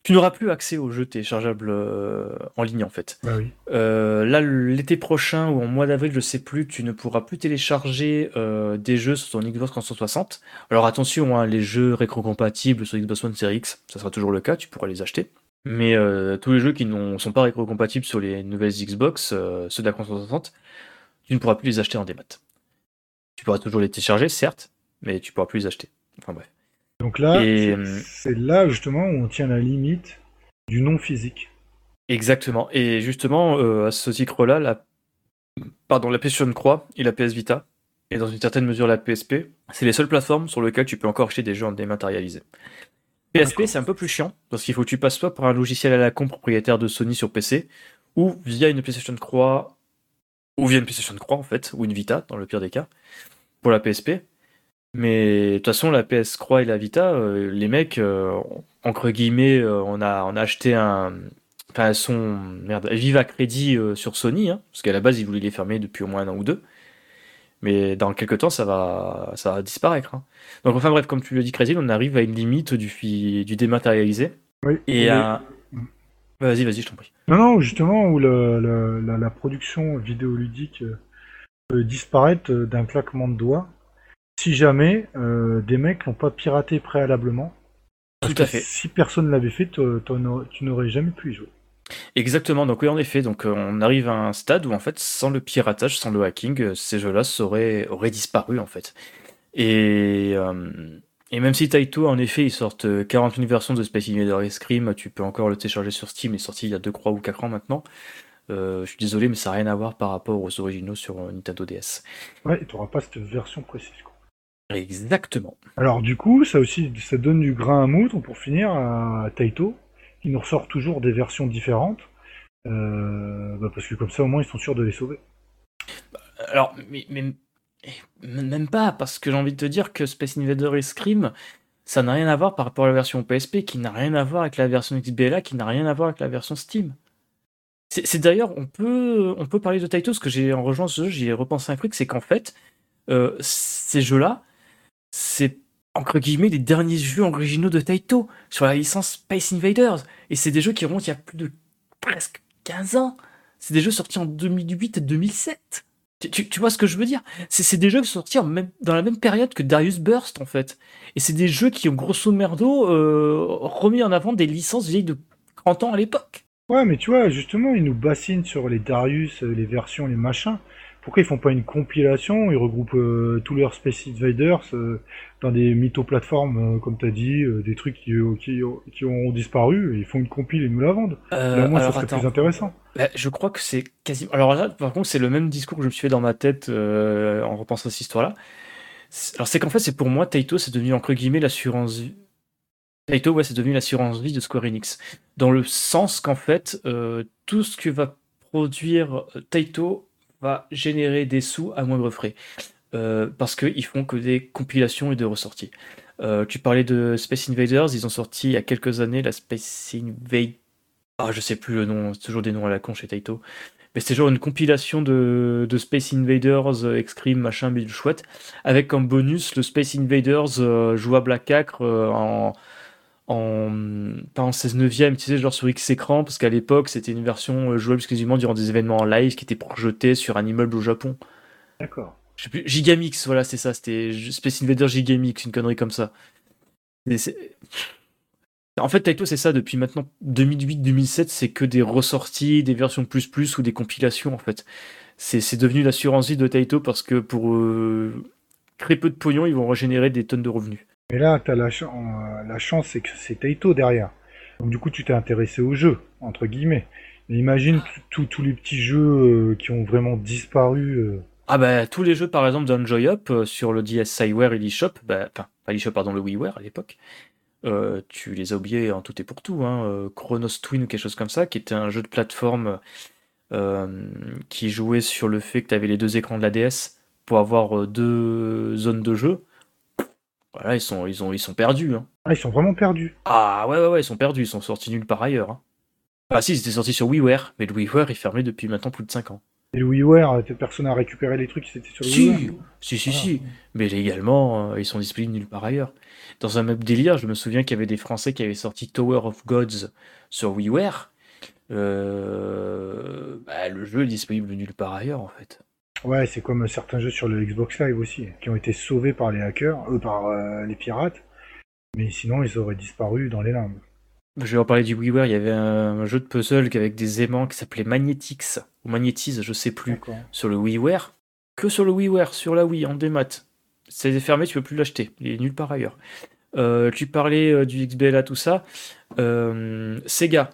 tu n'auras plus accès aux jeux téléchargeables euh, en ligne en fait. Bah oui. Euh, là, l'été prochain ou en mois d'avril, je sais plus, tu ne pourras plus télécharger des jeux sur ton Xbox 360. Alors attention, hein, les jeux rétrocompatibles sur Xbox One Series X, ça sera toujours le cas, tu pourras les acheter. Mais tous les jeux qui ne sont pas rétrocompatibles sur les nouvelles Xbox, ceux de la 360, tu ne pourras plus les acheter en démat. Tu pourras toujours les télécharger, certes, mais tu pourras plus les acheter. Enfin bref. Donc là, euh, c'est là justement où on tient la limite du non physique. Exactement. Et justement, euh, à ce titre-là, la... Pardon, la PlayStation Croix et la PS Vita, et dans une certaine mesure la PSP, c'est les seules plateformes sur lesquelles tu peux encore acheter des jeux en dématérialisé. PSP, c'est un peu plus chiant, parce qu'il faut que tu passes soit par un logiciel à la con propriétaire de Sony sur PC, ou via une PlayStation Croix ou via une PlayStation 3 en fait, ou une Vita dans le pire des cas, pour la PSP. Mais de toute façon, la PS Croix et la Vita, euh, les mecs, euh, entre guillemets, euh, on, a, on a acheté un. Enfin, elles sont. Merde, elles vivent à crédit sur Sony, hein, parce qu'à la base, ils voulaient les fermer depuis au moins un an ou deux. Mais dans quelques temps, ça va, ça va disparaître. Hein. Donc, enfin bref, comme tu le dis, Crazy, on arrive à une limite du, du dématérialisé. Oui, et à. Vas-y, vas-y, je t'en prie. Non, non, justement, où la, la, production vidéoludique peut disparaître d'un claquement de doigts, si jamais euh, des mecs l'ont pas piraté préalablement. Tout à fait. Si personne l'avait fait, tu n'aurais jamais pu y jouer. Exactement, donc oui, en effet, donc on arrive à un stade où en fait, sans le piratage, sans le hacking, ces jeux-là auraient, auraient disparu en fait. Et et même si Taito, en effet, ils sortent 41 euh, versions de Space Invader Scream, tu peux encore le télécharger sur Steam, il est sorti il y a 2 3 ou 4 ans maintenant. Euh, je suis désolé, mais ça n'a rien à voir par rapport aux originaux sur euh, Nintendo DS. Ouais, et tu n'auras pas cette version précise. Quoi. Exactement. Alors du coup, ça aussi, ça donne du grain à moudre pour finir à Taito, qui nous ressort toujours des versions différentes, bah, parce que comme ça au moins ils sont sûrs de les sauver. Alors, mais, mais même pas, parce que j'ai envie de te dire que Space Invader et Scream, ça n'a rien à voir par rapport à la version PSP, qui n'a rien à voir avec la version XBLA, qui n'a rien à voir avec la version Steam. C'est d'ailleurs, on peut, on peut parler de Taito, parce que j'ai en rejoint ce jeu, j'y ai repensé un truc, c'est qu'en fait, euh, ces jeux-là, c'est entre guillemets les derniers jeux originaux de Taito sur la licence Space Invaders. Et c'est des jeux qui remontent il y a plus de presque 15 ans. C'est des jeux sortis en 2008 et 2007. Tu, vois ce que je veux dire? C'est des jeux qui sont sortis dans la même période que Darius Burst, en fait. Et c'est des jeux qui ont grosso merdo euh, remis en avant des licences vieilles de 30 ans à l'époque. Ouais, mais tu vois, justement, ils nous bassinent sur les Darius, euh, les versions, les machins. Pourquoi ils font pas une compilation Ils regroupent euh, tous leurs Space Invaders dans des mytho-plateformes, comme tu as dit, des trucs qui, qui, qui, ont disparu, et ils font une compile et nous la vendent. Euh, moi, ça serait plus intéressant. Bah, je crois que c'est quasiment. Alors là, par contre, c'est le même discours que je me suis fait dans ma tête en repensant à cette histoire-là. Alors c'est qu'en fait, c'est pour moi, Taito, c'est devenu entre guillemets l'assurance Taito, ouais, c'est devenu l'assurance vie de Square Enix. Dans le sens qu'en fait, euh, tout ce que va produire euh, Taito va générer des sous à moindre frais. Euh, parce qu'ils font que des compilations et des ressorties. tu parlais de Space Invaders, ils ont sorti il y a quelques années la Space Invade. Ah, je sais plus le nom, c'est toujours des noms à la con chez Taito. Mais c'est genre une compilation de, de Space Invaders, Excrim, machin, bidule chouette, avec comme bonus le Space Invaders jouable à 4 en, en pas en 16 neuvième, tu sais, genre sur X écran, parce qu'à l'époque c'était une version euh, jouable exclusivement durant des événements en live qui étaient projetés sur un immeuble au Japon. D'accord. Je sais plus, Gigamix, voilà, c'est ça, c'était Space Invader Gigamix, une connerie comme ça. En fait, Taito, c'est ça, depuis maintenant 2008-2007, c'est que des ressorties, des versions plus plus ou des compilations, en fait. C'est devenu l'assurance vie de Taito parce que pour euh, très peu de pognon, ils vont régénérer des tonnes de revenus. Mais là, t'as la, euh, la chance, c'est que c'est Taito derrière. Donc du coup, tu t'es intéressé au jeu, entre guillemets. Mais imagine tous les petits jeux euh, qui ont vraiment disparu. Euh. Ah bah tous les jeux par exemple d'Enjoy Up sur le DSiWare et l'eShop, bah, enfin pas l'eShop pardon, le WiiWare à l'époque, tu les as oubliés en tout et pour tout. Hein. Chronos Twin ou quelque chose comme ça, qui était un jeu de plateforme qui jouait sur le fait que tu avais les deux écrans de la DS pour avoir deux zones de jeu. Voilà, ils sont, ils ont, ils sont perdus. Hein. Ah, ils sont vraiment perdus. Ah ouais, ouais, ouais, ils sont perdus. Ils sont sortis nulle part ailleurs. Hein. Ah si, ils étaient sortis sur WiiWare, mais le WiiWare est fermé depuis maintenant plus de 5 ans. Et le WiiWare, personne n'a récupéré les trucs qui étaient sur le si, WiiWare Si, si, si. Mais légalement, euh, ils sont disponibles nulle part ailleurs. Dans un même délire, je me souviens qu'il y avait des Français qui avaient sorti Tower of Gods sur WiiWare. Euh, bah, le jeu est disponible nulle part ailleurs en fait. Ouais, c'est comme certains jeux sur le Xbox Live aussi, qui ont été sauvés par les hackers, eux par euh, les pirates, mais sinon ils auraient disparu dans les limbes. Je vais en parler du WiiWare, il y avait un jeu de puzzle avec des aimants qui s'appelait Magnetix, ou Magnetize, je sais plus, sur le WiiWare. Que sur le WiiWare, sur la Wii, en démat. C'est fermé, tu peux plus l'acheter, il est nulle part ailleurs. Euh, tu parlais euh, du XBLA, tout ça. Sega,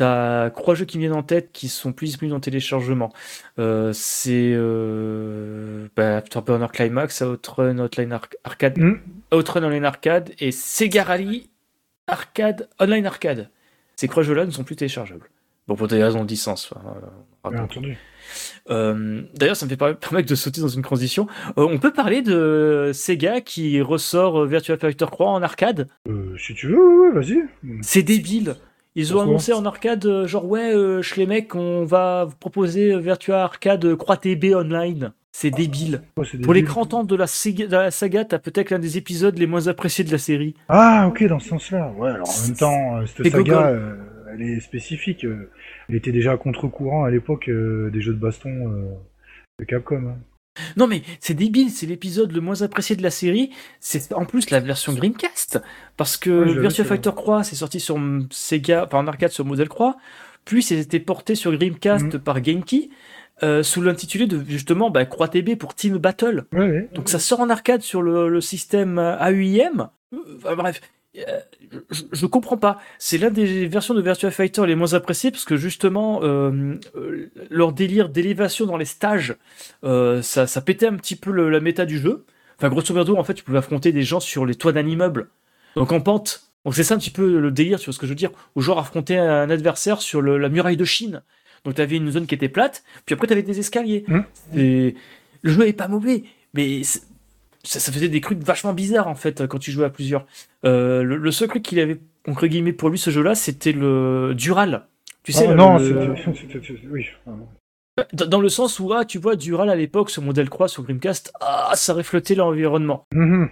T'as trois jeux qui viennent en tête qui sont plus disponibles en téléchargement. Euh, c'est euh, bah, Afterburner Climax, Outrun Online Arcade, mm. Outrun Online Arcade et Sega Rally Arcade Online Arcade. Ces trois jeux-là ne sont plus téléchargeables. Bon, pour des raisons de licence. euh, D'ailleurs, ça me fait permettre de sauter dans une transition. Euh, on peut parler de Sega qui ressort Virtua Fighter 3 en arcade? Si tu veux, vas-y. C'est débile. Ils ont annoncé en arcade, euh, genre ouais, euh, les mecs, on va vous proposer euh, Virtua Arcade Croix TB Online. C'est débile. Pour les 30 ans de la, saga, t'as peut-être l'un des épisodes les moins appréciés de la série. Ah, ok, dans ce sens-là. Ouais, alors en même temps, cette saga, elle est spécifique. Elle était déjà à contre-courant à l'époque des jeux de baston de Capcom. Hein. Non mais c'est débile, c'est l'épisode le moins apprécié de la série. C'est en plus la version Dreamcast parce que Virtua Fighter Croix c'est sorti sur Sega, enfin en arcade sur Model Croix, puis c'était porté sur Dreamcast mhm. par Genki. Euh, sous l'intitulé de justement bah, Croix TB pour Team Battle. Donc ça sort en arcade sur le, système AUIM. Enfin, bref, euh, je, je, comprends pas. C'est l'un des versions de Virtua Fighter les moins appréciées parce que justement euh, euh leur délire d'élévation dans les stages, euh, ça, ça pétait un petit peu le, la méta du jeu. Enfin, grosso modo, en fait, tu pouvais affronter des gens sur les toits d'un immeuble. Donc en pente. Donc c'est ça un petit peu le délire, tu vois ce que je veux dire Ou genre affronter un adversaire sur le, la muraille de Chine. Donc tu avais une zone qui était plate, puis après tu avais des escaliers. Mmh. Et le jeu est pas mauvais, mais ça, faisait des trucs vachement bizarres en fait quand tu jouais à plusieurs. le, le, seul truc qu'il avait entre guillemets pour lui ce jeu-là, c'était le Dural. Tu sais, non, oui. Dans le sens où, ah, tu vois, Dural à l'époque, ce modèle croix sur Dreamcast, ah, ça reflétait l'environnement. Mm-hmm.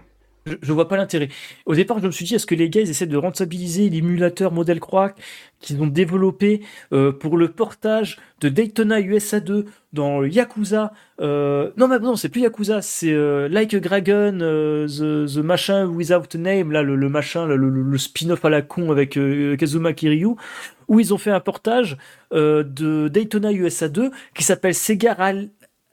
Je, je, vois pas l'intérêt. Au départ, je me suis dit, est-ce que les gars, ils essaient de rentabiliser l'émulateur modèle croix qu'ils ont développé euh, pour le portage de Daytona USA 2 dans Yakuza. Euh, non, mais non, c'est plus Yakuza, c'est euh, Like a Dragon, the, the, machin without name, là, le, machin, le, spin-off à la con avec Kazuma Kiryu, où ils ont fait un portage de Daytona USA 2 qui s'appelle Sega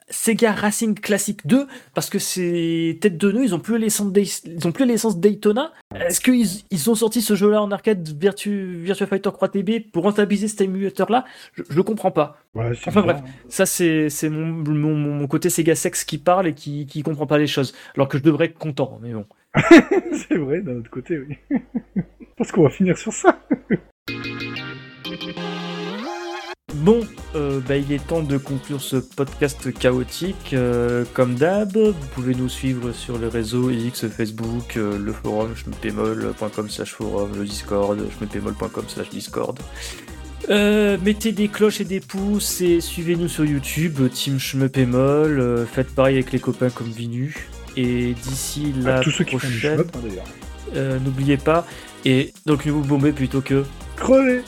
Sega Racing Classic 2 parce que ces têtes de nœud ils ont plus l'essence ils ont plus l'essence Daytona. Est-ce qu'ils ils ont sorti ce jeu là en arcade Virtu, Virtua Fighter 3 TB pour rentabiliser cet émulateur là je, le comprends pas. Enfin bref ça c'est mon, mon, mon, côté Sega Sex qui parle et qui, qui comprend pas les choses. Alors que je devrais être content mais bon. C'est vrai d'un autre côté oui. Parce qu'on va finir sur ça Bon, euh, bah, il est temps de conclure ce podcast chaotique. Euh, comme d'hab, vous pouvez nous suivre sur les réseaux X, Facebook, euh, le forum schmepémol.com slash forum, le Discord, schmepémol.com slash Discord. mettez des cloches et des pouces et suivez-nous sur YouTube, Team Schmepémol. faites pareil avec les copains comme Vinu. Et d'ici la prochaine, hein, n'oubliez pas. Et donc, ne vous bombez plutôt que crever.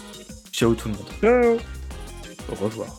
Ciao tout le monde. Ciao. Au revoir.